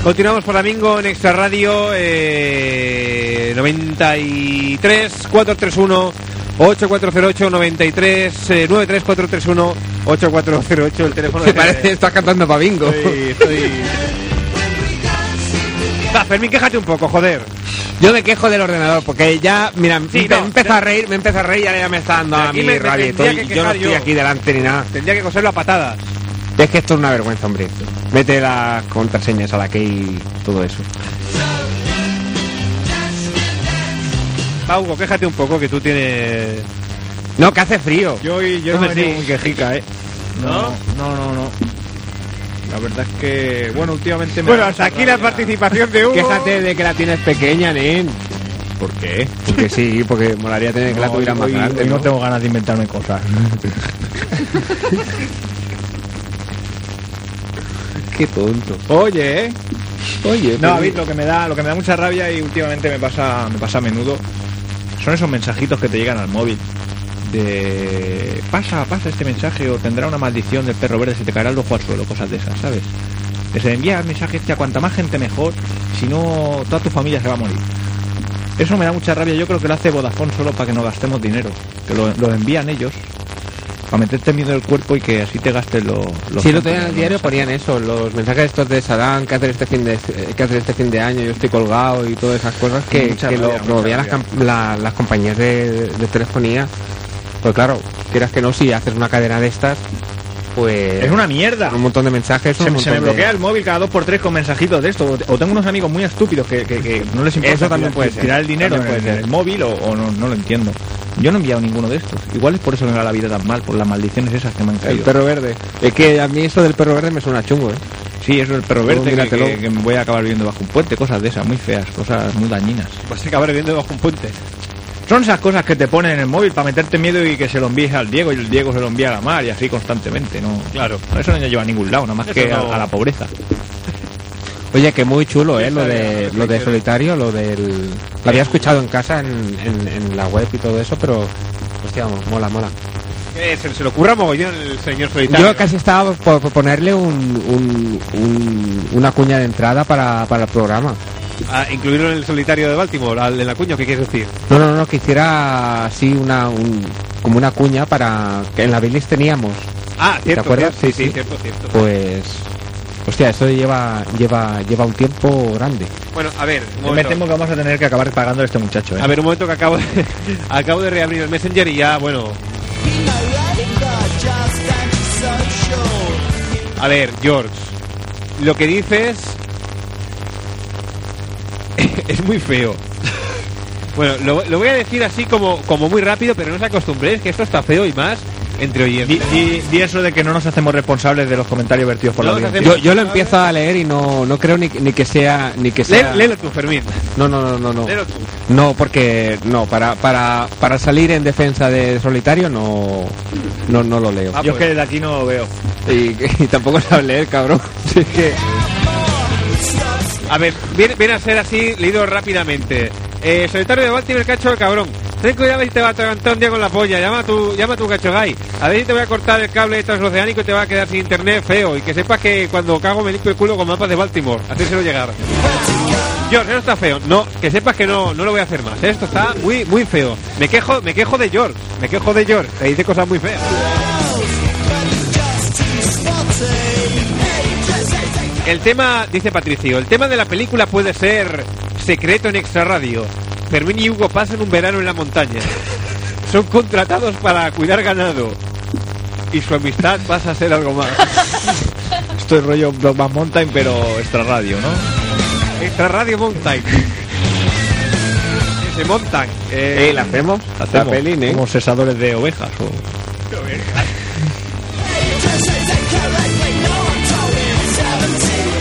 Continuamos por Domingo en Extra Radio eh, 93 431 8408 93 eh, 93 431 8408 el teléfono Me parece que estás cantando para bingo. Estoy, estoy... Ah, Fermín, quéjate un poco, joder. Yo me quejo del ordenador porque ya, mira, Sí, me no, a reír, me empezó a reír y ahora ya me está dando De a mí rabia. yo no estoy yo. aquí delante ni nada. Tendría que coserlo a patadas. Es que esto es una vergüenza, hombre. Mete las contraseñas a la que y todo eso. Va, Hugo, quéjate un poco que tú tienes... No, que hace frío. Yo, hoy- yo no venía sí. muy quejica, ¿eh? ¿No? No, no, no. La verdad es que, bueno, últimamente me Bueno, hasta aquí la participación de Hugo. Quéjate de que la tienes pequeña, nen. ¿Por qué? Porque sí, porque molaría tener que la No, tuvieras más grande. ¿no? tengo ganas de inventarme cosas. Qué tonto. Oye, ¿eh? Oye, No, David, lo que me da, lo que me da mucha rabia y últimamente me pasa, me pasa a menudo, son esos mensajitos que te llegan al móvil. De pasa, pasa este mensaje o tendrá una maldición del perro verde, se te caerá el ojo al suelo, cosas de esas, ¿sabes? Que se envía el mensaje este a cuanta más gente mejor, si no toda tu familia se va a morir. Eso me da mucha rabia, yo creo que lo hace Vodafone solo para que no gastemos dinero, que lo, lo envían ellos para meterte miedo del cuerpo y que así te gastes lo, los Sí, lo tenían en el diario ponían eso, los mensajes estos de Sadán, que hacer este fin de que hacer este fin de año, yo estoy colgado y todas esas cosas que, lo promovían las, la- las compañías de, de telefonía. Pues claro, quieras que no, si haces una cadena de estas, pues Es una mierda. un montón de mensajes, Se, me- se de- bloquea el móvil cada dos por tres con mensajitos de esto. O- tengo unos amigos muy estúpidos que, que- que no les importa Eso también tirar- puede ser. tirar el dinero en, puede el móvil o, o no, no lo entiendo. Yo no he enviado ninguno de estos. Igual es por eso que me va la vida tan mal, por las maldiciones esas que me han El caído. perro verde. Es que a mí eso del perro verde me suena chungo, ¿eh? Sí, eso es el perro verde, que, míratelo. que- que me voy a acabar viviendo bajo un puente, cosas de esas, muy feas, cosas muy dañinas. Vas a acabar viviendo bajo un puente. Son esas cosas que te ponen en el móvil para meterte miedo y que se lo envíes al Diego y el Diego se lo envía a la mar y así constantemente, ¿no? Claro. Eso no lleva a ningún lado, nada más Eso que a la pobreza. Oye, que muy chulo, ¿eh? Sí, Lo de, lo de solitario, lo del... Lo había escuchado en casa, en, en- en la web y todo eso, pero... Hostia, mola, mola. Que se, se le ocurra mogollón el señor solitario. Yo casi estaba por, por ponerle un, un- un- una cuña de entrada para, para el programa. A incluirlo en el solitario de Baltimore, al, en la cuña, ¿qué quieres decir? No, no, no, que hiciera así una... un- como una cuña para... que en la bilis teníamos. Ah, ¿Te cierto, acuerdas? cierto, Sí, sí. cierto, cierto. Pues... Hostia, eso lleva, lleva, lleva un tiempo grande. Bueno, a ver, un Me temo que vamos a tener que acabar pagando a este muchacho, ¿eh? A ver, un momento que acabo de, acabo de reabrir el Messenger y ya, bueno. A ver, George, lo que dices es muy feo. Bueno, lo, lo voy a decir así como, como muy rápido, pero no os acostumbréis que esto está feo y más entre oyentes. di- di eso de que no nos hacemos responsables de los comentarios vertidos por No la audiencia. Yo, yo lo empiezo a leer y no, no creo ni, ni que sea... Ni que sea... Lé- léelo tú, Fermín. No, no, no, no, no. Léelo tú. No, porque no, para, para, para salir en defensa de solitario no, no, no lo leo. Ah, Yo es pues. que desde aquí no lo veo. Y, y tampoco sabes leer, cabrón. Es que A ver, viene, viene a ser así, leído rápidamente. Eh, solitario de Baltimore, cacho el cabrón. Ten cuidado si te va a atragantar un día con la polla. Llama a tu, llama a tu cacho gay. A ver si te voy a cortar el cable transoceánico y te va a quedar sin internet feo. Y que sepas que cuando cago me limpio el culo con mapas de Baltimore. Hacérselo llegar. George, eso está feo. No, que sepas que no, no lo voy a hacer más. Esto está muy, muy feo. Me quejo, me quejo de George. Me quejo de George. Te dice cosas muy feas. El tema, dice Patricio, el tema de la película puede ser secreto en extra radio. Fermín y Hugo pasan un verano en la montaña. Son contratados para cuidar ganado. Y su amistad pasa a ser algo más. Esto es rollo Brockman Mountain, pero extra radio, ¿no? Extra radio Mountain. Se montan. Eh, ¿la hacemos? La pelín, ¿eh? Como sesadores de ovejas. O...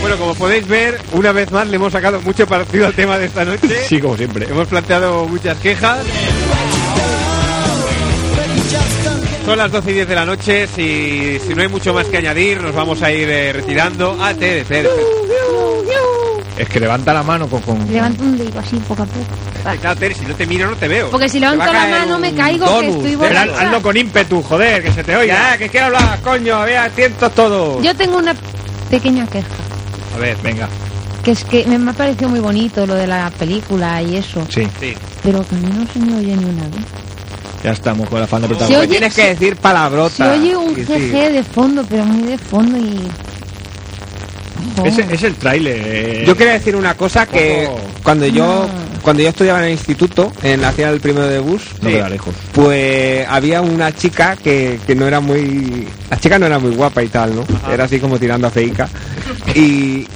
Bueno, como podéis ver, una vez más le hemos sacado mucho partido al tema de esta noche. Sí, como siempre. Hemos planteado muchas quejas. Son las 12 y 10 de la noche. Si, si no hay mucho más que añadir, nos vamos a ir eh, retirando. Ah, Tere, Tere. Es que levanta la mano con... con- Levanto un dedo así poco a poco. Tere. Claro, Tere, si no te miro, no te veo. Porque si Te va levanto a la caer mano me caigo, que donut. estoy Pero haz- borracha. hazlo con ímpetu, joder, que se te oiga. Ya, que quiero hablar, coño, vea, tientos todo. Yo tengo una pequeña queja. A ver, Venga. Que es que me, me ha parecido muy bonito lo de la película y eso. Sí, Pero que a mí no se me oye ni una vez. ya estamos con la fan de Se protagonista. oye- Tienes que decir Se palabrotas. oye un sí, sí. GG de fondo, pero muy de fondo y... Ese es el tráiler. eh. Yo quería decir una cosa que cuando yo Ah. cuando yo estudiaba en el instituto, en la ciudad del primero de bus, No queda lejos. pues había una chica que, que no era muy... La chica no era muy guapa y tal, ¿no? Era así como tirando a feica. Y,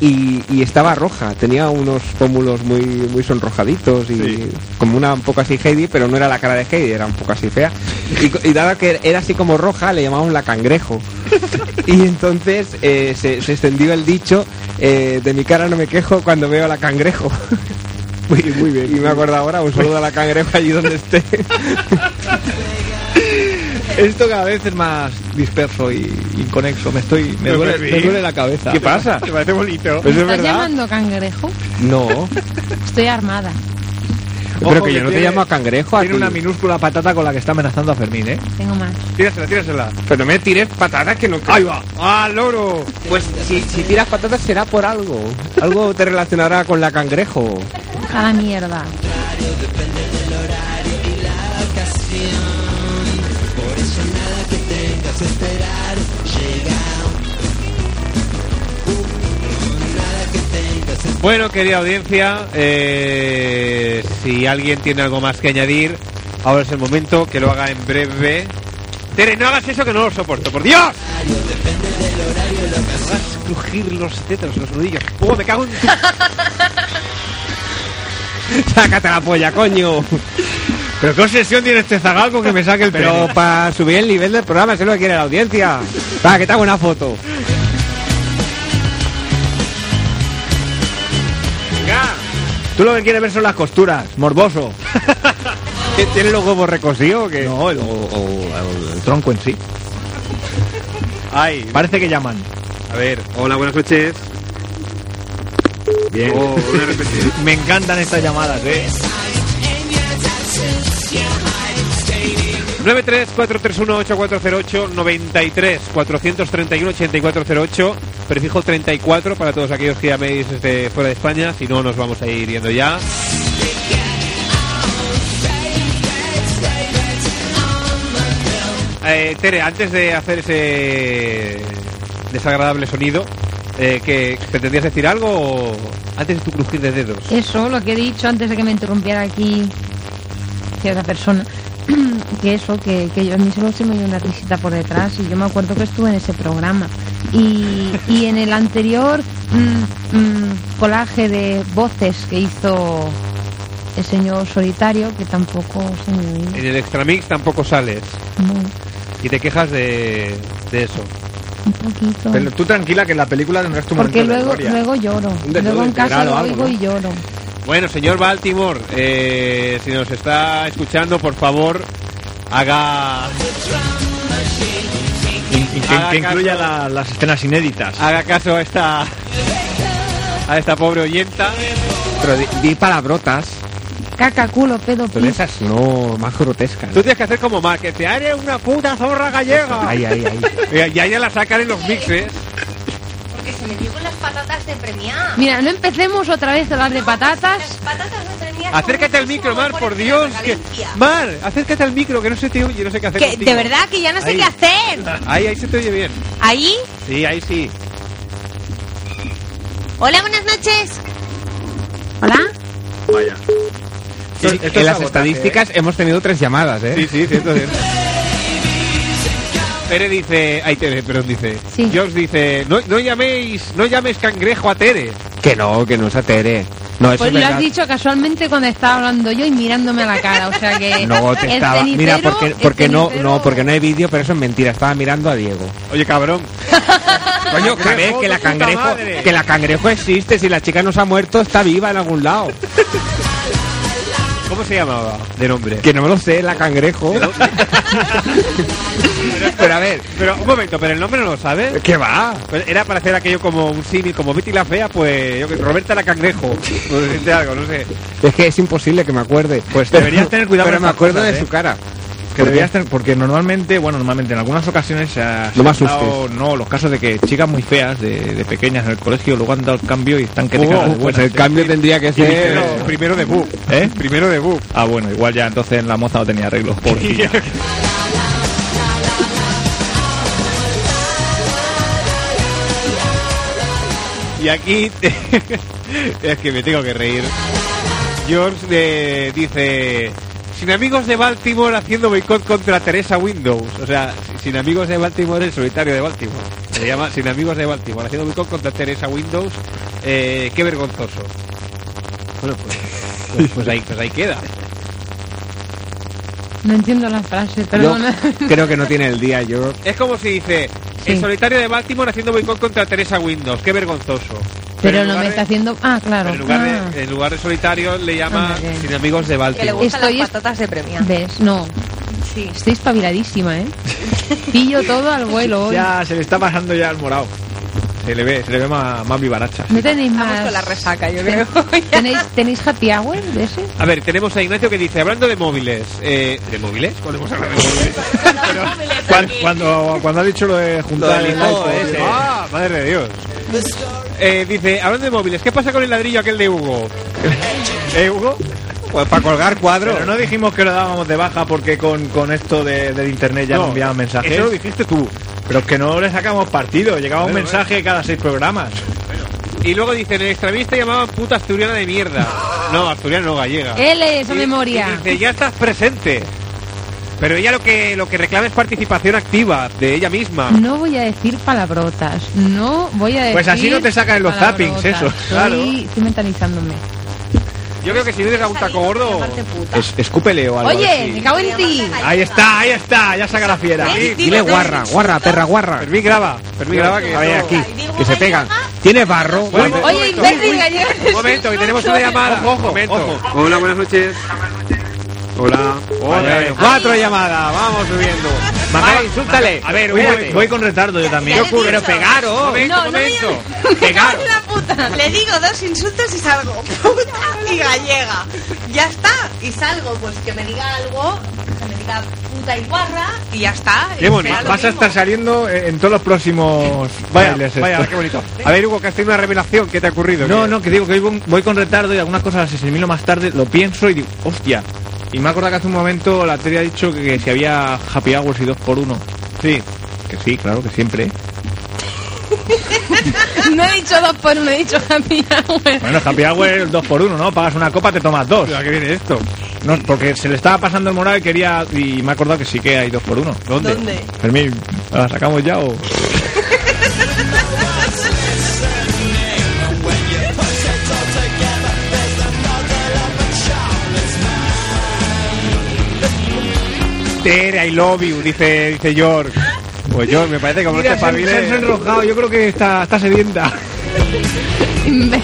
y, y estaba roja, tenía unos pómulos muy muy sonrojaditos y como una un poco así Heidi, pero no era la cara de Heidi, era un poco así fea. Y, y dado que era así como roja, le llamamos la cangrejo. Y entonces eh, se, se extendió el dicho, eh, de mi cara no me quejo cuando veo a la cangrejo. Muy, muy bien. Y me acuerdo ahora, un saludo a la cangrejo allí donde esté. Esto cada vez es más disperso y inconexo. Me estoy, me duele, Pepi, me duele la cabeza. ¿Qué pasa? Me parece bonito. Pues ¿Me es estás verdad. llamando cangrejo? No, Estoy armada. pero Ojo que que yo no te tiene- llamo a cangrejo a Tiene ti. una minúscula patata con la que está amenazando a Fermín, ¿eh? Tengo más. Tírasela, tírasela. Pero no me tires patatas que no... Ahí va. ¡Ah, loro! Pues si, si tiras patatas será por algo. Algo te relacionará con la cangrejo. A la mierda. Bueno, querida audiencia, eh, si alguien tiene algo más que añadir, ahora es el momento que lo haga en breve. Tere, no hagas eso que no lo soporto, por Dios. Me hagas crujir los dedos, los nudillos. ¡Oh, me cago en tu... Sácate la polla, coño. Pero qué obsesión tiene este zagal con que me saque el Pero para subir el nivel del programa, eso es lo que quiere la audiencia. Para que te haga una foto. Tú lo que quieres ver son las costuras, morboso. ¿Tiene los huevos recosidos o qué? No, el, o- o- el tronco en sí. Ay, Parece que llaman. a ver, hola, buenas noches. Bien. Oh, una. Me encantan estas llamadas, ¿eh? 93-431-8408, 93-431-8408, prefijo 34 para todos aquellos que llaméis desde fuera de España, si no nos vamos a ir yendo ya. Eh, Tere, antes de hacer ese desagradable sonido, eh, que ¿pretendías decir algo o antes de tu crujir de dedos? Eso, lo que he dicho antes de que me interrumpiera aquí cierta persona. Que eso, que, que yo a mí solo se me dio una risita por detrás y yo me acuerdo que estuve en ese programa. Y, y en el anterior mm, mm, colaje de voces que hizo el señor solitario, que tampoco se me oía. En el Extramix tampoco sales No, y te quejas de, de eso. un poquito. Pero tú tranquila que en la película tendrás tu Porque momento de luego, luego lloro. Luego en casa lo oigo ¿no? y lloro. Bueno, señor Baltimore, eh, si nos está escuchando, por favor, haga Y- y que, Haga que caso. incluya la- las escenas inéditas. haga caso a esta a esta pobre oyenta. Pero di, di palabrotas. Caca, culo, pedo, Pero esas no, más grotescas. Tú tienes que hacer como Mark, que te eres una puta zorra gallega. Ay, ay, ay. Y ya ya la sacan en los mixes. Patatas de premiar. Mira, no empecemos otra vez a hablar de patatas. Las patatas de premiar. Acércate al micro, Mar, por Dios. Que... Mar, acércate al micro, que no se te oye, no sé qué hacer. Que, de verdad que ya no sé Ahí. qué hacer. Ahí, ahí se te oye bien. Ahí. Sí, ahí sí. Hola, buenas noches. Hola. Vaya. Sí, en las estadísticas hemos tenido tres llamadas, ¿eh? Sí, sí, cierto, cierto. Tere dice, ay Tere, perdón, dice. Sí. Josh dice, no, no llaméis, no llames cangrejo a Tere. Que no, que no es a Tere. No, eso Pues es lo has dicho casualmente cuando estaba hablando yo y mirándome a la cara, o sea que... No, te estaba. Mira, porque, porque no, no, porque no hay vídeo, pero eso es mentira. Estaba mirando a Diego. Oye, cabrón. Coño, que ves que la cangrejo, que la cangrejo existe. Si la chica no se ha muerto, está viva en algún lado. ¿Cómo se llamaba de nombre? Que no me lo sé, la cangrejo. Pero a ver, Pero un momento, pero el nombre no lo sabes. ¿qué va? Pues era para hacer aquello como un símil, como Betty la fea, pues yo que Roberta la cangrejo. Por decirte algo, no sé. Es que es imposible que me acuerde. Pues deberías tener cuidado Pero con me acuerdo cosas, de ¿eh? su cara. Que deberías tener, porque normalmente, bueno, normalmente en algunas ocasiones se ha, se No me han dado, no, los casos de que chicas muy feas de, de pequeñas en el colegio luego han dado el cambio y están que te Oh, de pues buenas, el cambio tendría que ser primero debut. ¿Eh? Primero debut. Ah, bueno, igual ya entonces la moza no tenía arreglos. pobrecilla. Y aquí es que me tengo que reír. George eh, dice sin amigos de Baltimore haciendo boicot contra Teresa Windows. O sea, sin amigos de Baltimore el solitario de Baltimore. Se llama sin amigos de Baltimore haciendo boicot contra Teresa Windows. Eh, qué vergonzoso. Bueno, pues, pues, pues ahí, pues ahí queda. No entiendo la frase, perdona. Creo que no tiene el día, yo. Es como si dice el solitario de Baltimore haciendo boicot contra Teresa Windows. Qué vergonzoso. Pero no me de- está haciendo... Ah, claro. En lugar, Ah. de, en lugar de solitario le llama sin amigos de Que le gustan Estoy las patatas de premia. ¿Ves? No. Sí. Estoy espabiladísima, ¿eh? Pillo todo al vuelo hoy. ya se le está pasando ya el morado. Se le ve, se le ve más, más vivaracha. ¿No tenéis Vamos más... con la resaca, yo creo. ¿Tenéis, ¿Tenéis happy hour de ese? A ver, tenemos a Ignacio que dice, hablando de móviles, eh, ¿de móviles? Podemos hablar de móviles. Cuando, cuando, cuando ha dicho lo de juntar el iPhone. Ah, madre de Dios. Eh, dice, hablando de móviles, ¿qué pasa con el ladrillo aquel de Hugo? ¿Eh, Hugo? Pues para colgar cuadros. Pero no dijimos que lo dábamos de baja porque con, con esto de, del internet ya No, nos enviaban mensajes. Eso lo dijiste tú. Pero es que no le sacamos partido, llegaba un Bueno, mensaje cada seis programas. Y luego dice, en el extravista llamaban puta asturiana de mierda. No, asturiana no, gallega. L, esa Y- memoria. y dice, ya estás presente. Pero ella lo que lo que reclama es participación activa de ella misma. No voy a decir palabrotas. No voy a decir. Pues así no te sacan en los zappings, eso, Estoy, claro. estoy mentalizándome. Yo creo que si no eres a un taco gordo... Es, escúpele o algo Oye, así. me cago en ti. Ahí está, ahí está, ya saca la fiera. Sí, Dile guarra, guarra, perra guarra. Fermín graba, Fermín graba que... A ver, aquí, que se pegan. Tiene barro. Bueno. Oye, imbécil gallego. Un momento, que tenemos una llamada. Ojo, ojo. Hola, buenas noches. Hola. Otra vez. Cuatro llamadas, vamos subiendo. Mamá, insúltale. A ver, voy, voy con retardo yo también. Pero pegaros. Momento, No, no me momento. Pegaros. la puta. Le digo dos insultos y salgo. Puta y gallega. Ya está. Y salgo, pues que me diga algo, que me diga puta y guarra y ya está. Qué lo Vas a estar saliendo en, todos los próximos Vaya, bailes vaya, qué bonito. A ver, Hugo, que has tenido una revelación. ¿Qué te ha ocurrido? No, ¿Qué- no, que digo que hoy voy- voy con retardo y algunas cosas las asimilo más tarde, lo pienso y digo, hostia. Y me acuerdo que hace un momento la tele ha dicho que, que si había happy hours y dos por uno. Sí, que sí, claro, que siempre. No he dicho dos por uno, he dicho happy hour. Bueno, happy hour es dos por uno, ¿no? Pagas una copa, te tomas dos. ¿A qué viene esto? No, porque se le estaba pasando el morado y quería. Y me ha acordado que sí que hay dos por uno. ¿Dónde? ¿Dónde? Fermín, ¿la sacamos ya o.? Tere, I love you, dice, dice George. Pues George, me parece que como Mira, se, se ha espabiles... enrojado, yo creo que está, está sedienta.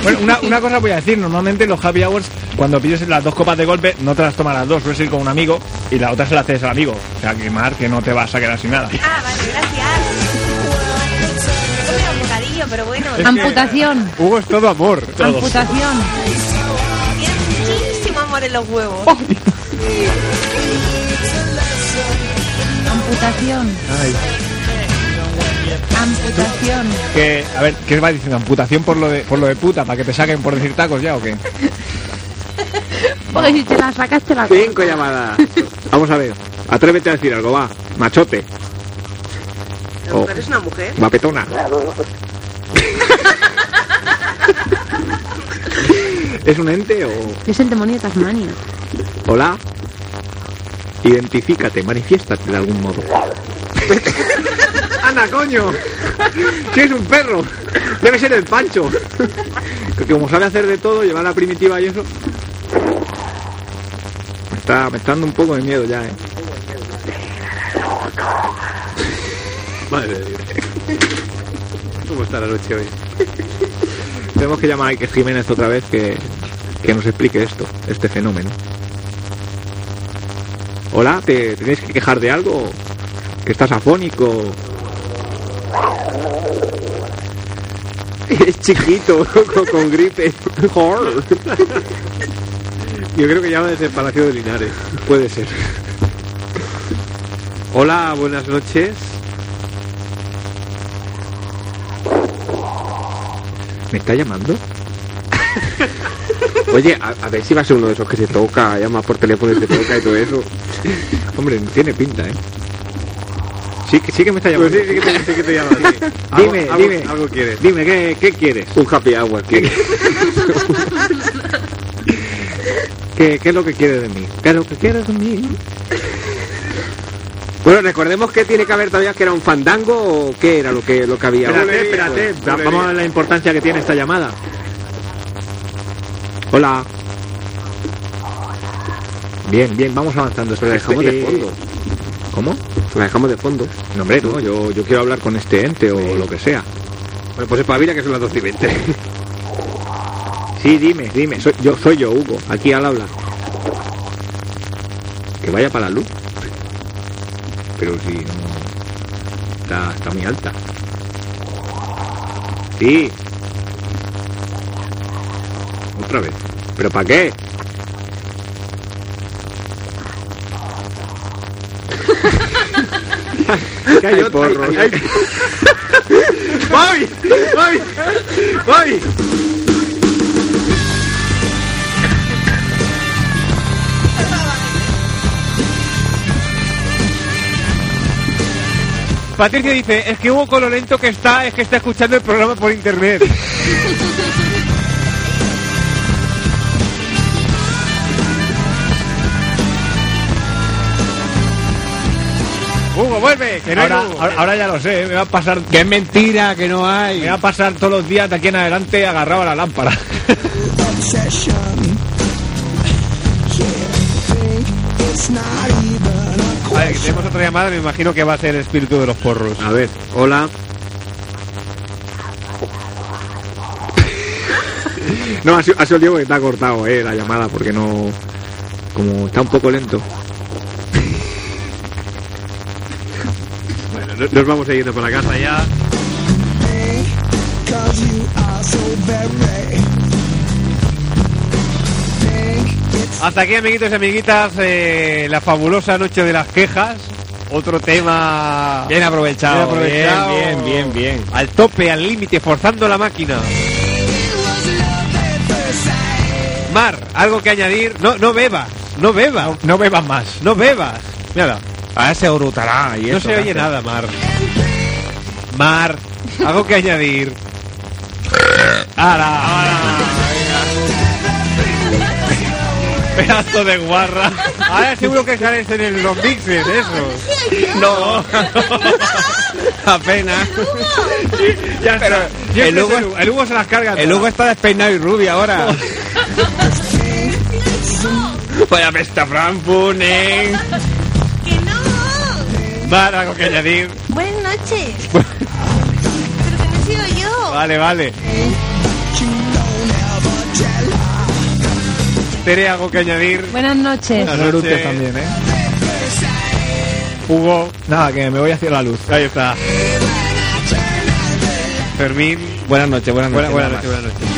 Bueno, una, una cosa voy a decir, normalmente los happy hours, cuando pides las dos copas de golpe, no te las tomas las dos, sueles ir con un amigo y la otra se la haces al amigo. O sea, que Mar, que no te vas a quedar sin nada. Ah, vale, gracias. He comido un bocadillo, pero bueno. Es que- Amputación. Hugo es todo amor. Amputación. Tiene muchísimo amor en los huevos. Amputación. Amputación. Que, a ver, ¿qué va diciendo? ¿Amputación por lo de, por lo de puta? ¿Para que te saquen por decir tacos ya o qué? Pues si te la sacas, te la Cinco llamadas. Vamos a ver. Atrévete a decir algo, va. Machote. ¿La Oh. mujer es una mujer? Guapetona. ¿Es un ente o...? Es el demonio de Tasmania. Hola. Identifícate, manifiéstate de algún modo. ¡Anda, coño! ¡Si es un perro! Debe ser el Pancho. Que como sabe hacer de todo, llevar la primitiva y eso... Me está, me dando un poco de miedo ya, eh. Madre de Dios. ¿Cómo está la noche hoy? Tenemos que llamar a Iker Jiménez otra vez que, que nos explique esto, este fenómeno. Hola, ¿te tenéis que quejar de algo? ¿Que estás afónico? Es chiquito, con, con gripe. Yo creo que llama de separación de Linares. Puede ser. Hola, buenas noches. ¿Me está llamando? Oye, a, a ver si va a ser uno de esos que se toca, llama por teléfono y se toca y todo eso. Hombre, tiene pinta, ¿eh? Sí, que sí que me está llamando. Pues sí, sí que te, sí que te llama, sí. Dime, Algo- dime. algo- algo quieres. Dime, ¿qué, qué quieres? Un happy hour. ¿Qué, ¿Qué, qué es lo que quieres de mí? ¿Qué es lo que quieres de mí? Bueno, recordemos que tiene que haber todavía que era un fandango o qué era lo que lo que había. Espérate, espérate. Va- Vamos a ver la importancia que tiene esta llamada. Hola. Bien, bien, vamos avanzando. Pero la dejamos de fondo. ¿Cómo? La dejamos de fondo. No, hombre, no, yo, yo quiero hablar con este ente o lo que sea. Bueno, pues espabila que son las 12 y 20. Sí, dime, dime. Soy, yo soy yo, Hugo. Aquí al habla. Que vaya para la luz. Pero si no... Está, está muy alta. Sí. Otra vez. ¿Pero para qué? Que hay otro, hay- hay- hay-. ¡Mami! Patricia dice, es que Hugo con lo lento que está, es que está escuchando el programa por internet. vuelve, que no hay ahora, Hugo. ahora, ahora ya lo sé, ¿eh? me va a pasar... Que es mentira, que no hay. Me va a pasar todos los días de aquí en adelante agarrado a la lámpara. A ver, que tenemos otra llamada, me imagino que va a ser el espíritu de los porros. A ver, hola. No, ha sido, ha sido Diego que está cortado, eh, la llamada, porque no... Como está un poco lento. Nos vamos a ir por la casa ya. Hasta aquí, amiguitos y amiguitas, eh, la fabulosa noche de las quejas. Otro tema Bien aprovechado, bien aprovechado. bien, bien, bien, bien. Al tope, al límite, forzando la máquina. Mar, algo que añadir. No, no bebas, no bebas, No bebas más. no bebas. Mira, Ahora se orutará y no eso se oye hace. nada, Mar. Mar, algo que añadir. Pedazo de guarra. Ahora seguro que sales en el, los mixes, esos. No. Apenas. ya Pero está. Y el Hugo- el, Hugo se las carga. El Hugo está despeinado y rubio ahora. Vaya pesta Frankfurt, ¡Que no! Mar, algo que añadir. Buenas noches. Pero que no he sido yo. Vale, vale. Tere, algo que añadir. Buenas noches. Buenas noches. también, ¿eh? Hugo, Nada, que me voy hacia la luz. ahí está. Fermín, Buenas noches, buenas buena, noches. buenas noches, buenas noches.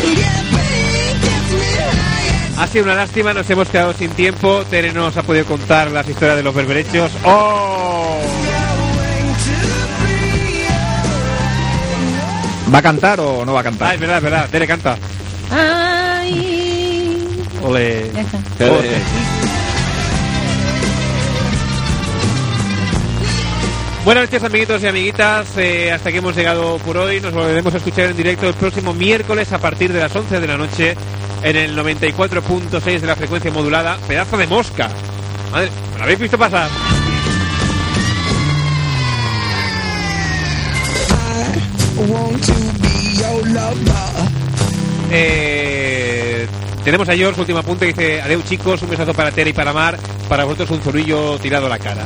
Ha sido una lástima, nos hemos quedado sin tiempo. Tere no nos ha podido contar las historias de los berberechos. ¡Oh! ¿Va a cantar o no va a Ah, cantar? es verdad, es verdad. Tere canta. Ay. Ole. Ya está. Buenas noches amiguitos y amiguitas, Eh, hasta aquí hemos llegado por hoy, nos volveremos a escuchar en directo el próximo miércoles a partir de las 11 de la noche en el 94.6 de la frecuencia modulada, pedazo de mosca. Madre, ¿me lo habéis visto pasar? Eh, tenemos a George, último apunte, dice, adeu chicos, un besazo para Tere y para Mar, para vosotros un zurrillo tirado a la cara.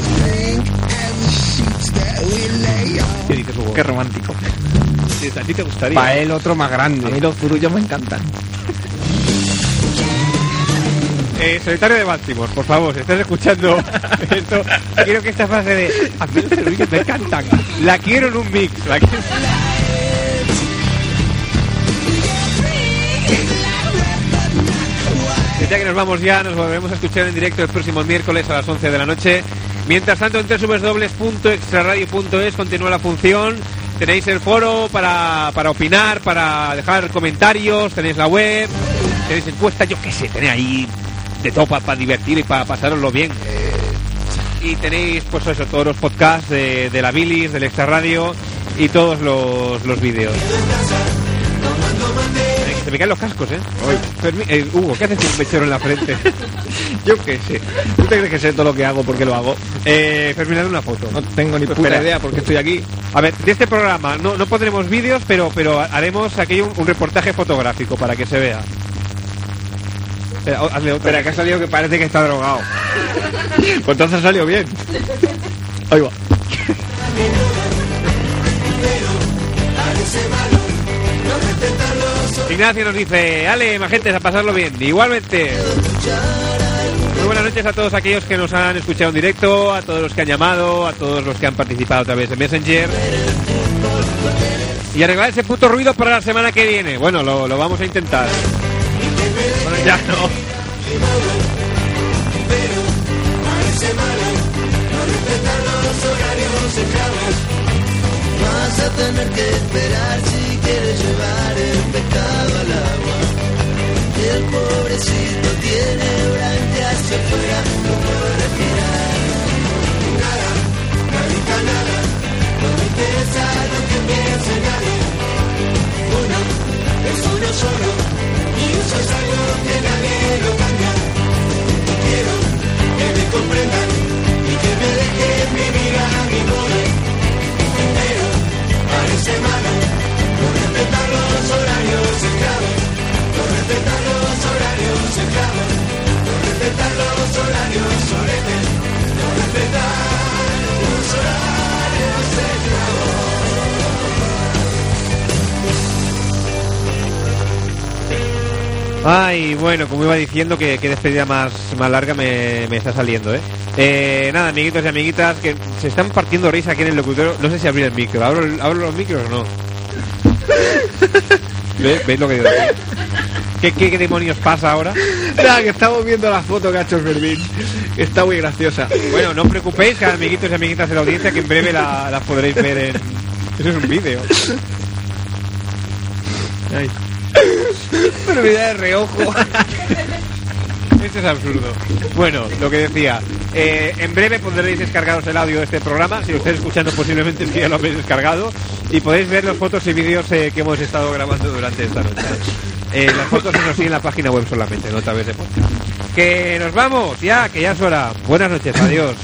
¿Qué dices, Hugo? Qué romántico. ¿A ti te gustaría? Para él otro más A mí grande. los zurullos me encantan. Eh, solitario de Baltimore, por favor, si estás escuchando esto, quiero que esta frase de a mí los me encantan, la quiero en un mix. La quiero- Ya que nos vamos ya, nos volveremos a escuchar en directo el próximo miércoles a las 11 de la noche. Mientras tanto, en www.extraradio.es continúa la función. Tenéis el foro para, para opinar, para dejar comentarios, tenéis la web, tenéis encuesta, yo qué sé, tenéis ahí de todo para divertir y para pasároslo bien. Eh, y tenéis, pues eso, todos los podcasts de, de la Bilis, del Extra Radio y todos los, los vídeos. Eh, Se me caen los cascos, ¿eh? Fermi- eh, Hugo, ¿qué haces con un mechero en la frente? Yo qué sé. ¿Tú te crees que sé todo lo que hago porque lo hago? Eh, Fermín, una foto. No tengo ni puta Espera. idea porque estoy aquí. A ver, de este programa no, no pondremos vídeos, pero, pero haremos aquí un, un reportaje fotográfico para que se vea. Espera, hazle otra. Espera, que ha salido que parece que está drogado. pues entonces ha salido bien. Ahí va. Ignacio nos dice, Ale, magentes, a pasarlo bien. Igualmente. Muy buenas noches a todos aquellos que nos han escuchado en directo, a todos los que han llamado, a todos los que han participado a través de Messenger. Y arreglar ese puto ruido para la semana que viene. Bueno, lo, lo vamos a intentar. Ya no. Vas a tener que esperar si quieres llevar el pecado al agua. El pobrecito tiene iba diciendo, que, que despedida más, más larga me, me está saliendo, ¿eh? ¿eh? Nada, amiguitos y amiguitas, que se están partiendo risa aquí en el locutorio. No sé si abrir el micro. ¿Abro, el- abro los micros o no? ¿Ve- ¿Veis lo que digo? ¿Qué, qué, qué demonios pasa ahora? Nada, que estamos viendo la foto que ha hecho Fermín. Está muy graciosa. Bueno, no os preocupéis, que amiguitos y amiguitas de la audiencia, que en breve la, la podréis ver en... Eso es un vídeo. Ay. Pero de reojo. Esto es absurdo. Bueno, lo que decía, eh, en breve podréis descargaros el audio de este programa. Si lo estáis escuchando, posiblemente es que ya lo habéis descargado. Y podéis ver las fotos y vídeos eh, que hemos estado grabando durante esta noche. Eh, las fotos, eso sí, en la página web solamente, no a través de podcast. Que nos vamos, ya, que ya es hora. Buenas noches, adiós.